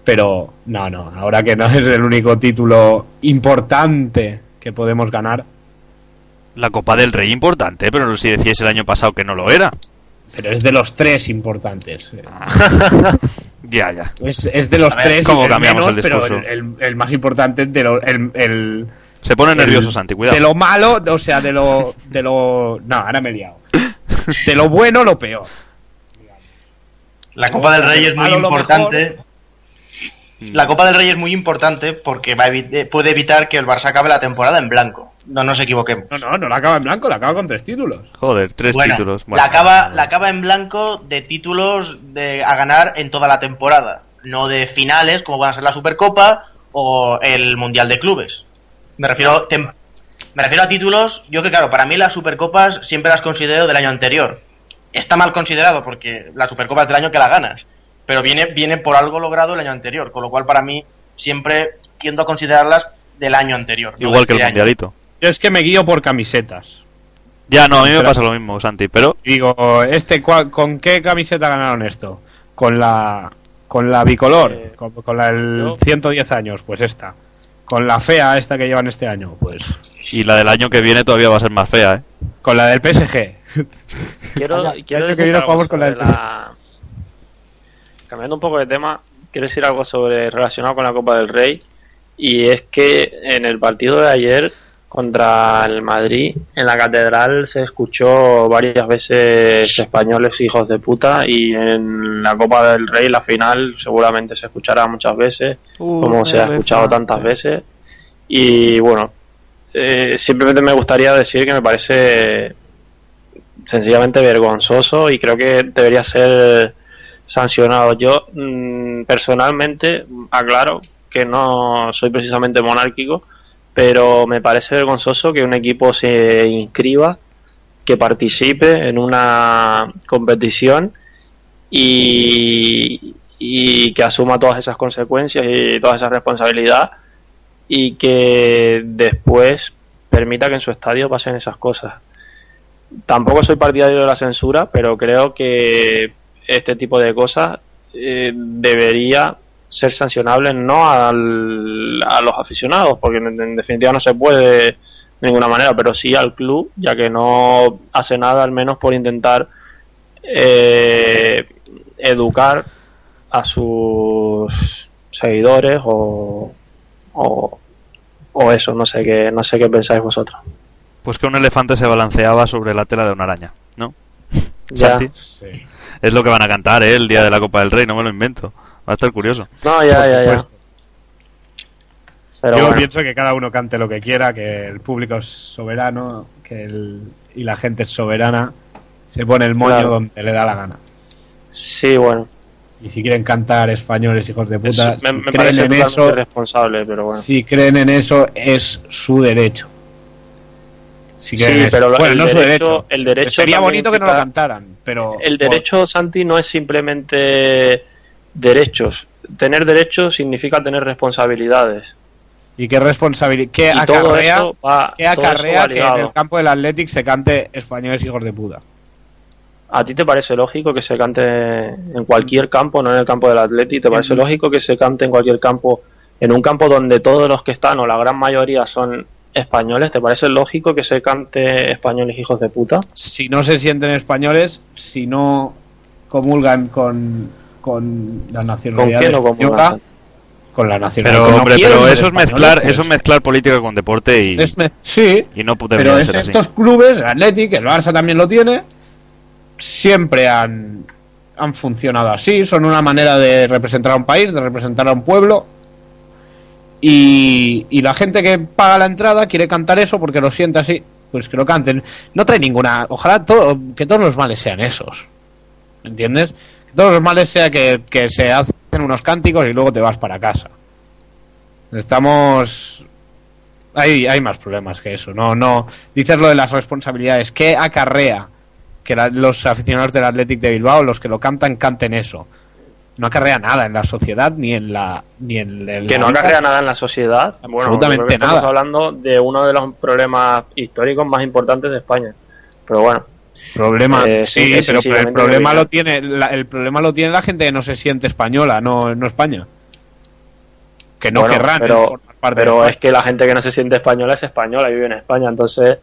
Pero no, no, ahora que no es el único título importante que podemos ganar, La Copa del Rey importante, pero si decíais el año pasado que no lo era. Pero es de los tres importantes. Ya, ya. Es, es de los ver, tres. ¿cómo el cambiamos menos, el pero discurso? el, el- el más importante de lo, el, el- Se pone el- nervioso Santi, cuidado. De lo malo, o sea, de lo, de lo. No, ahora me he liado. De lo bueno, lo peor. La Copa del Rey es muy importante. La Copa del Rey es muy importante porque va a evi- puede evitar que el Barça acabe la temporada en blanco. No nos equivoquemos. No, no, no la acaba en blanco, la acaba con tres títulos. Joder, tres Bueno, títulos. la, acaba, la acaba en blanco de títulos de, a ganar en toda la temporada, no de finales como van a ser la Supercopa o el Mundial de Clubes. Me refiero, tem- me refiero a títulos, yo que claro, para mí las Supercopas siempre las considero del año anterior. Está mal considerado porque la Supercopa es del año que la ganas, pero viene, viene por algo logrado el año anterior, con lo cual para mí siempre tiendo a considerarlas del año anterior. Igual que el este año. Mundialito. Yo es que me guío por camisetas. Ya, no, a mí me Pero- pasa lo mismo, Santi, pero Digo, este, ¿cuál- ¿con qué camiseta ganaron esto? Con la, con la bicolor, Eh, con, con la del yo- 110 años, pues esta. Con la fea, esta que llevan este año, pues. y la del año que viene todavía va a ser más fea, ¿eh? Con la del PSG. Quiero, Vaya, quiero que decir viene algo jugamos con la del la- Cambiando un poco de tema, quiero decir algo sobre relacionado con la Copa del Rey. Y es que en el partido de ayer contra el Madrid, en la catedral se escuchó varias veces españoles hijos de puta. Y en la Copa del Rey, la final, seguramente se escuchará muchas veces, como se ha escuchado tantas veces. Y bueno, eh, simplemente me gustaría decir que me parece sencillamente vergonzoso y creo que debería ser sancionado. Yo mm, personalmente aclaro que no soy precisamente monárquico, pero me parece vergonzoso que un equipo se inscriba, que participe en una competición y, y que asuma todas esas consecuencias y toda esa responsabilidad y que después permita que en su estadio pasen esas cosas. Tampoco soy partidario de la censura, pero creo que este tipo de cosas eh, debería ser sancionable no al- a los aficionados, porque en, en definitiva no se puede de ninguna manera, pero sí al club, ya que no hace nada al menos por intentar eh, educar a sus seguidores o, o, o eso, no sé qué, no sé qué pensáis vosotros. Pues que un elefante se balanceaba sobre la tela de una araña, ¿no? Ya. Sí. Es lo que van a cantar, ¿eh? El día de la Copa del Rey, no me lo invento. Va a estar curioso. No, ya, ya, ya. Pero Yo bueno, pienso que cada uno cante lo que quiera, que el público es soberano que el, y la gente es soberana. Se pone el moño Claro. donde le da la gana. sí, bueno. Y si quieren cantar españoles hijos de Es- puta, me, si me creen en eso, irresponsable, pero bueno. si creen en eso es su derecho. Si Sí, pero bueno, el no su derecho- derecho. el derecho Sería bonito que no lo cantaran, pero El derecho, Santi, no es simplemente derechos. Tener derechos significa tener responsabilidades. y qué responsabilidad, qué y acarrea, va, qué acarrea que en el campo del Athletic se cante españoles hijos de puta. ¿A ti te parece lógico que se cante en cualquier campo, no en el campo del Atleti? ¿Te parece lógico que se cante en cualquier campo, en un campo donde todos los que están, o la gran mayoría, son españoles? ¿Te parece lógico que se cante españoles hijos de puta? si no se sienten españoles, si no comulgan con, con la ¿Con nacionalidad qué no española, con la nacionalidad. Pero, no hombre, pero eso es mezclar, pues. eso es mezclar política con deporte y, Es me- sí, y no pero es- ser así. estos clubes, el Athletic, el Barça también lo tiene, siempre han, han funcionado así, son una manera de representar a un país, de representar a un pueblo. Y, y la gente que paga la entrada quiere cantar eso porque lo siente así, pues que lo canten. No trae ninguna. Ojalá todo, que todos los males sean esos. ¿Entiendes? Todos los males sea que, que se hacen unos cánticos y luego te vas para casa. Estamos. Hay, hay más problemas que eso. No, no. Dices lo de las responsabilidades. ¿Qué acarrea que la- los aficionados del Athletic de Bilbao, los que lo cantan, canten eso? No acarrea nada en la sociedad ni en la. Ni en el, Que no acarrea nada en la sociedad. Bueno, Absolutamente que estamos nada. hablando de uno de los problemas históricos más importantes de España. Pero bueno, Problema, Eh, sí, sí, pero el problema lo tiene la, el problema lo tiene la gente que no se siente española, no, no España. Que no Bueno, querrán pero- formar parte pero es que la gente que no se siente española es española y vive en España, entonces.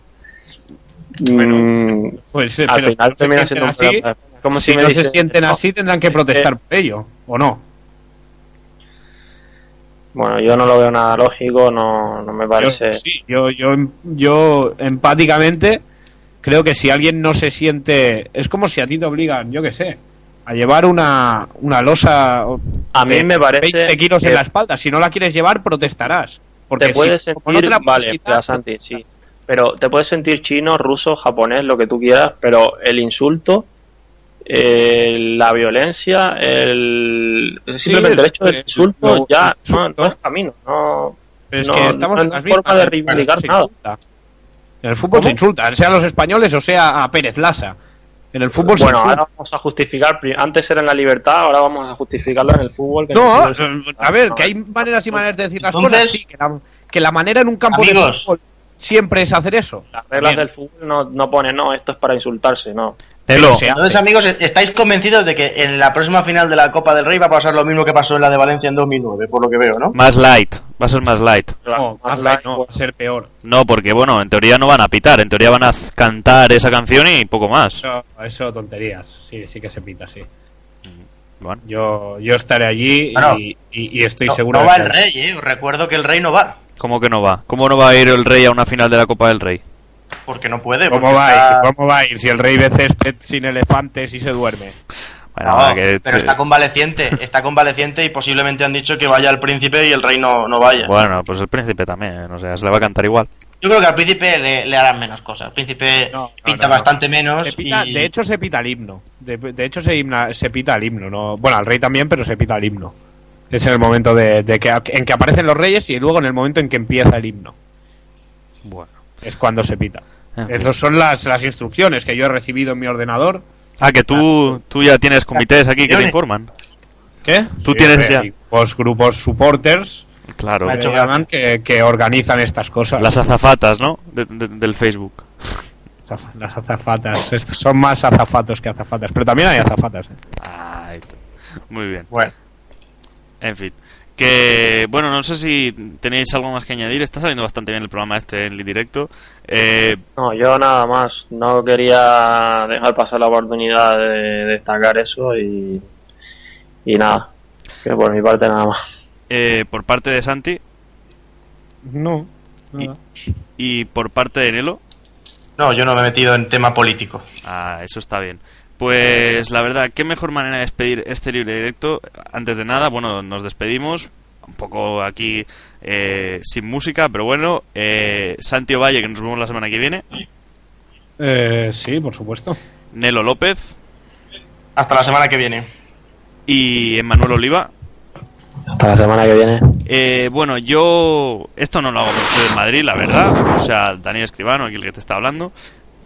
mm, Pues, al pero final termina siendo un así, como si si me no se sienten no, así tendrán que es protestar por ello, ¿o no? Bueno, yo no lo veo nada lógico, no, no me parece. Yo, sí, yo, yo, yo empáticamente creo que si alguien no se siente. Es como si a ti te obligan, yo qué sé, a llevar una, una losa A mí me parece 20 kilos en la espalda. Si no la quieres llevar, protestarás. Porque te puedes si, sentir, no puedes vale, Santi, sí. Pero te puedes sentir chino, ruso, japonés, lo que tú quieras, pero el insulto, eh, la violencia, el simplemente el hecho del el- insulto lo- ya el no, insulto. no es camino, no, es no- que estamos no es las forma de el reivindicar nada. En el fútbol se insulta, sea a los españoles o sea a Pérez Lasa. En el fútbol se bueno, insulta. ahora vamos a justificar, antes era en la libertad, ahora vamos a justificarlo en el fútbol. que No, el fútbol- eh, a ver, que hay maneras y maneras de decir las Entonces- cosas, sí, que la, que la manera en un campo de fútbol siempre es hacer eso. Las reglas Bien. del fútbol no, no ponen, no, esto es para insultarse, no. Entonces, amigos, ¿estáis convencidos de que en la próxima final de la Copa del Rey va a pasar lo mismo que pasó en la de Valencia en 2009, por lo que veo, ¿no? más light, va a ser más light. No, Más light, no, va a ser peor. No, porque bueno, en teoría no van a pitar, en teoría van a cantar esa canción y poco más. Eso, eso tonterías. Sí, sí que se pita, sí. Bueno, Yo, yo estaré allí Bueno, y, y- y estoy no, seguro no de va que- el Rey, ¿eh? Os recuerdo que el Rey no va, ¿cómo que no va? ¿Cómo no va a ir el rey a una final de la Copa del Rey? Porque no puede. ¿Cómo porque va, a está- ir? ¿Cómo va a ir si el rey ve césped sin elefantes y se duerme? Bueno, No, va, que- pero está convaleciente, está convaleciente y posiblemente han dicho que vaya el príncipe y el rey no, no vaya. bueno, pues el príncipe también, o sea, se le va a cantar igual. Yo creo que al príncipe le, le harán menos cosas. El príncipe No, no, pinta no, no. bastante menos. Se pita- y- De hecho, se pita el himno. De, de hecho, se, himna- se pita el himno. No, bueno, al rey también, pero se pita el himno. Es en el momento de, de que, en que aparecen los reyes y luego en el momento en que empieza el himno. Bueno. Es cuando se pita. En fin. Esas son las, las instrucciones que yo he recibido en mi ordenador. Ah, que tú, tú ya tienes comités aquí que te informan. ¿Qué? Tú tienes ya- Pues grupos supporters Claro, que, que, que organizan estas cosas. las azafatas, ¿no? De- de- del Facebook. Las azafatas. Estos son más azafatos que azafatas. Pero también hay azafatas. ¿eh? Ay, muy bien. Bueno, En fin. Que, bueno, no sé si tenéis algo más que añadir. Está saliendo bastante bien el programa este en directo. Eh, No, yo nada más. No quería dejar pasar la oportunidad de destacar eso y, y nada. Que por mi parte nada más. eh, por parte de Santi No. y, y por parte de Nelo. no, yo no me he metido en tema político. Ah, eso está bien. Pues la verdad, qué mejor manera de despedir este libre directo. Antes de nada, bueno, nos despedimos. Un poco aquí eh, sin música, pero bueno. Eh, Santi Valle, que nos vemos la semana que viene. Eh, sí, por supuesto. Nelo López Hasta la semana que viene. y Emanuel Oliva. Hasta la semana que viene. Eh, bueno, yo esto no lo hago porque soy del Madrid, la verdad. O sea, Daniel Escribano, aquí el que te está hablando.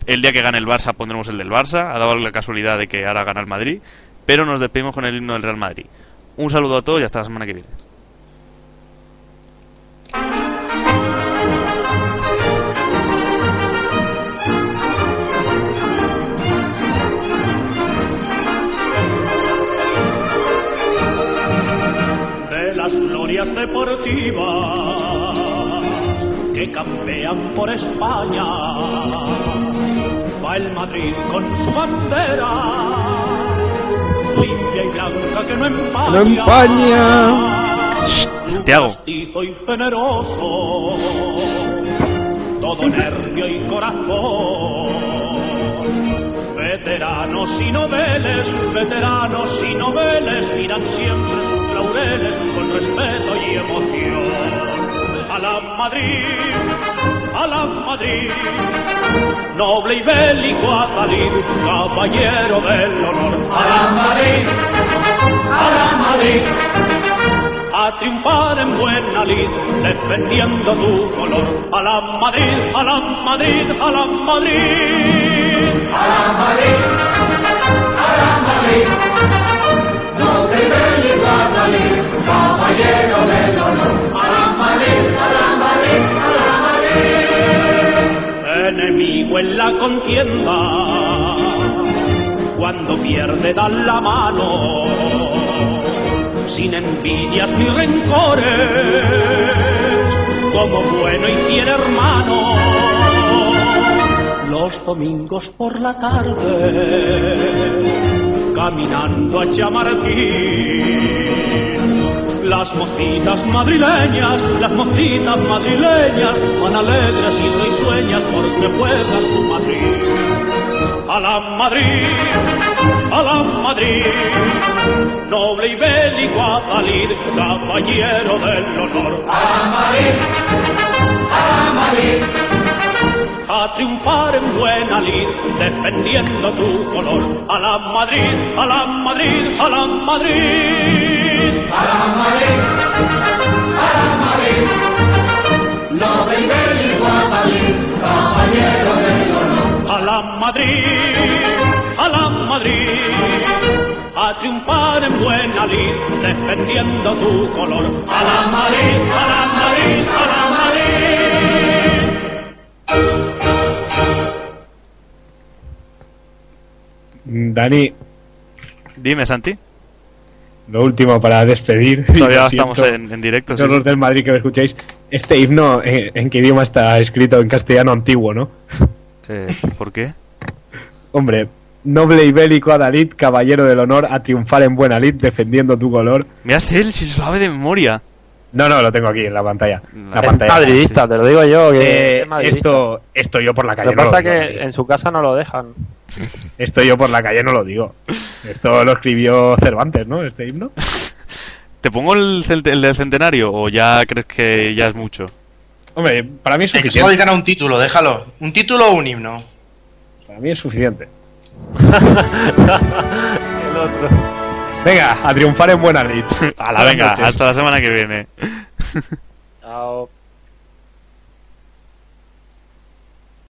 El día que gane el Barça pondremos el del Barça. Ha dado la casualidad de que ahora gana el Madrid. Pero nos despedimos con el himno del Real Madrid. Un saludo a todos y hasta la semana que viene. de las glorias deportivas que campean por España. Va el Madrid con su bandera, limpia y blanca que no empaña. No empaña. Santiago. Y generoso, todo nervio y corazón. Veteranos y noveles, veteranos y noveles miran siempre sus laureles con respeto y emoción. A la Madrid, a la Madrid, noble y bélico Adalid, caballero del honor. A la Madrid, a la Madrid a triunfar en buena lid, defendiendo tu color. A la Madrid, a la Madrid, a la Madrid. A la Madrid, a la Madrid. Noble y bélico Adalid, caballero Enemigo en la contienda, cuando pierde dan la mano sin envidias ni rencores, como bueno y fiel hermano. Los domingos por la tarde, caminando a Chamartín, las mocitas madrileñas, las mocitas madrileñas, van alegres y risueñas porque juega su Madrid. A la Madrid, a la Madrid, noble y bélico Adalid, caballero del honor. A la Madrid, a la Madrid, a triunfar en buena lid, defendiendo tu color. A la Madrid, a la Madrid, a la Madrid. A la Madrid, a la Madrid, Adalid, caballero del honor. A la Madrid, a la Madrid, a triunfar en buena lid, defendiendo tu color. A la Madrid, a la Madrid, a la Madrid. Dani, Dime, Santi. lo último para despedir. Todavía estamos en, en directo. todos sí. los del Madrid que me escucháis. Este himno, eh, ¿en qué idioma está escrito? En castellano antiguo, ¿no? Eh, ¿Por qué? Hombre, noble y bélico Adalid, caballero del honor, a triunfar en buena lid, defendiendo tu color. Mira, él si lo sabe de memoria. No, no, lo tengo aquí en la pantalla. La Es pantalla. madridista, te lo digo yo. Que Eh, es esto, esto yo por la Lo calle que no lo pasa digo. es que en su casa no lo dejan. Esto yo por la calle no lo digo. Esto lo escribió Cervantes, ¿no? Este himno. ¿Te pongo el, el del centenario o ya crees que ya es mucho? Hombre, para mí es suficiente. digan a un título, déjalo. ¿Un título o un himno? Para mí es suficiente. El otro. Venga, a triunfar en buena lid. A la venga, hasta la semana que viene. Chao.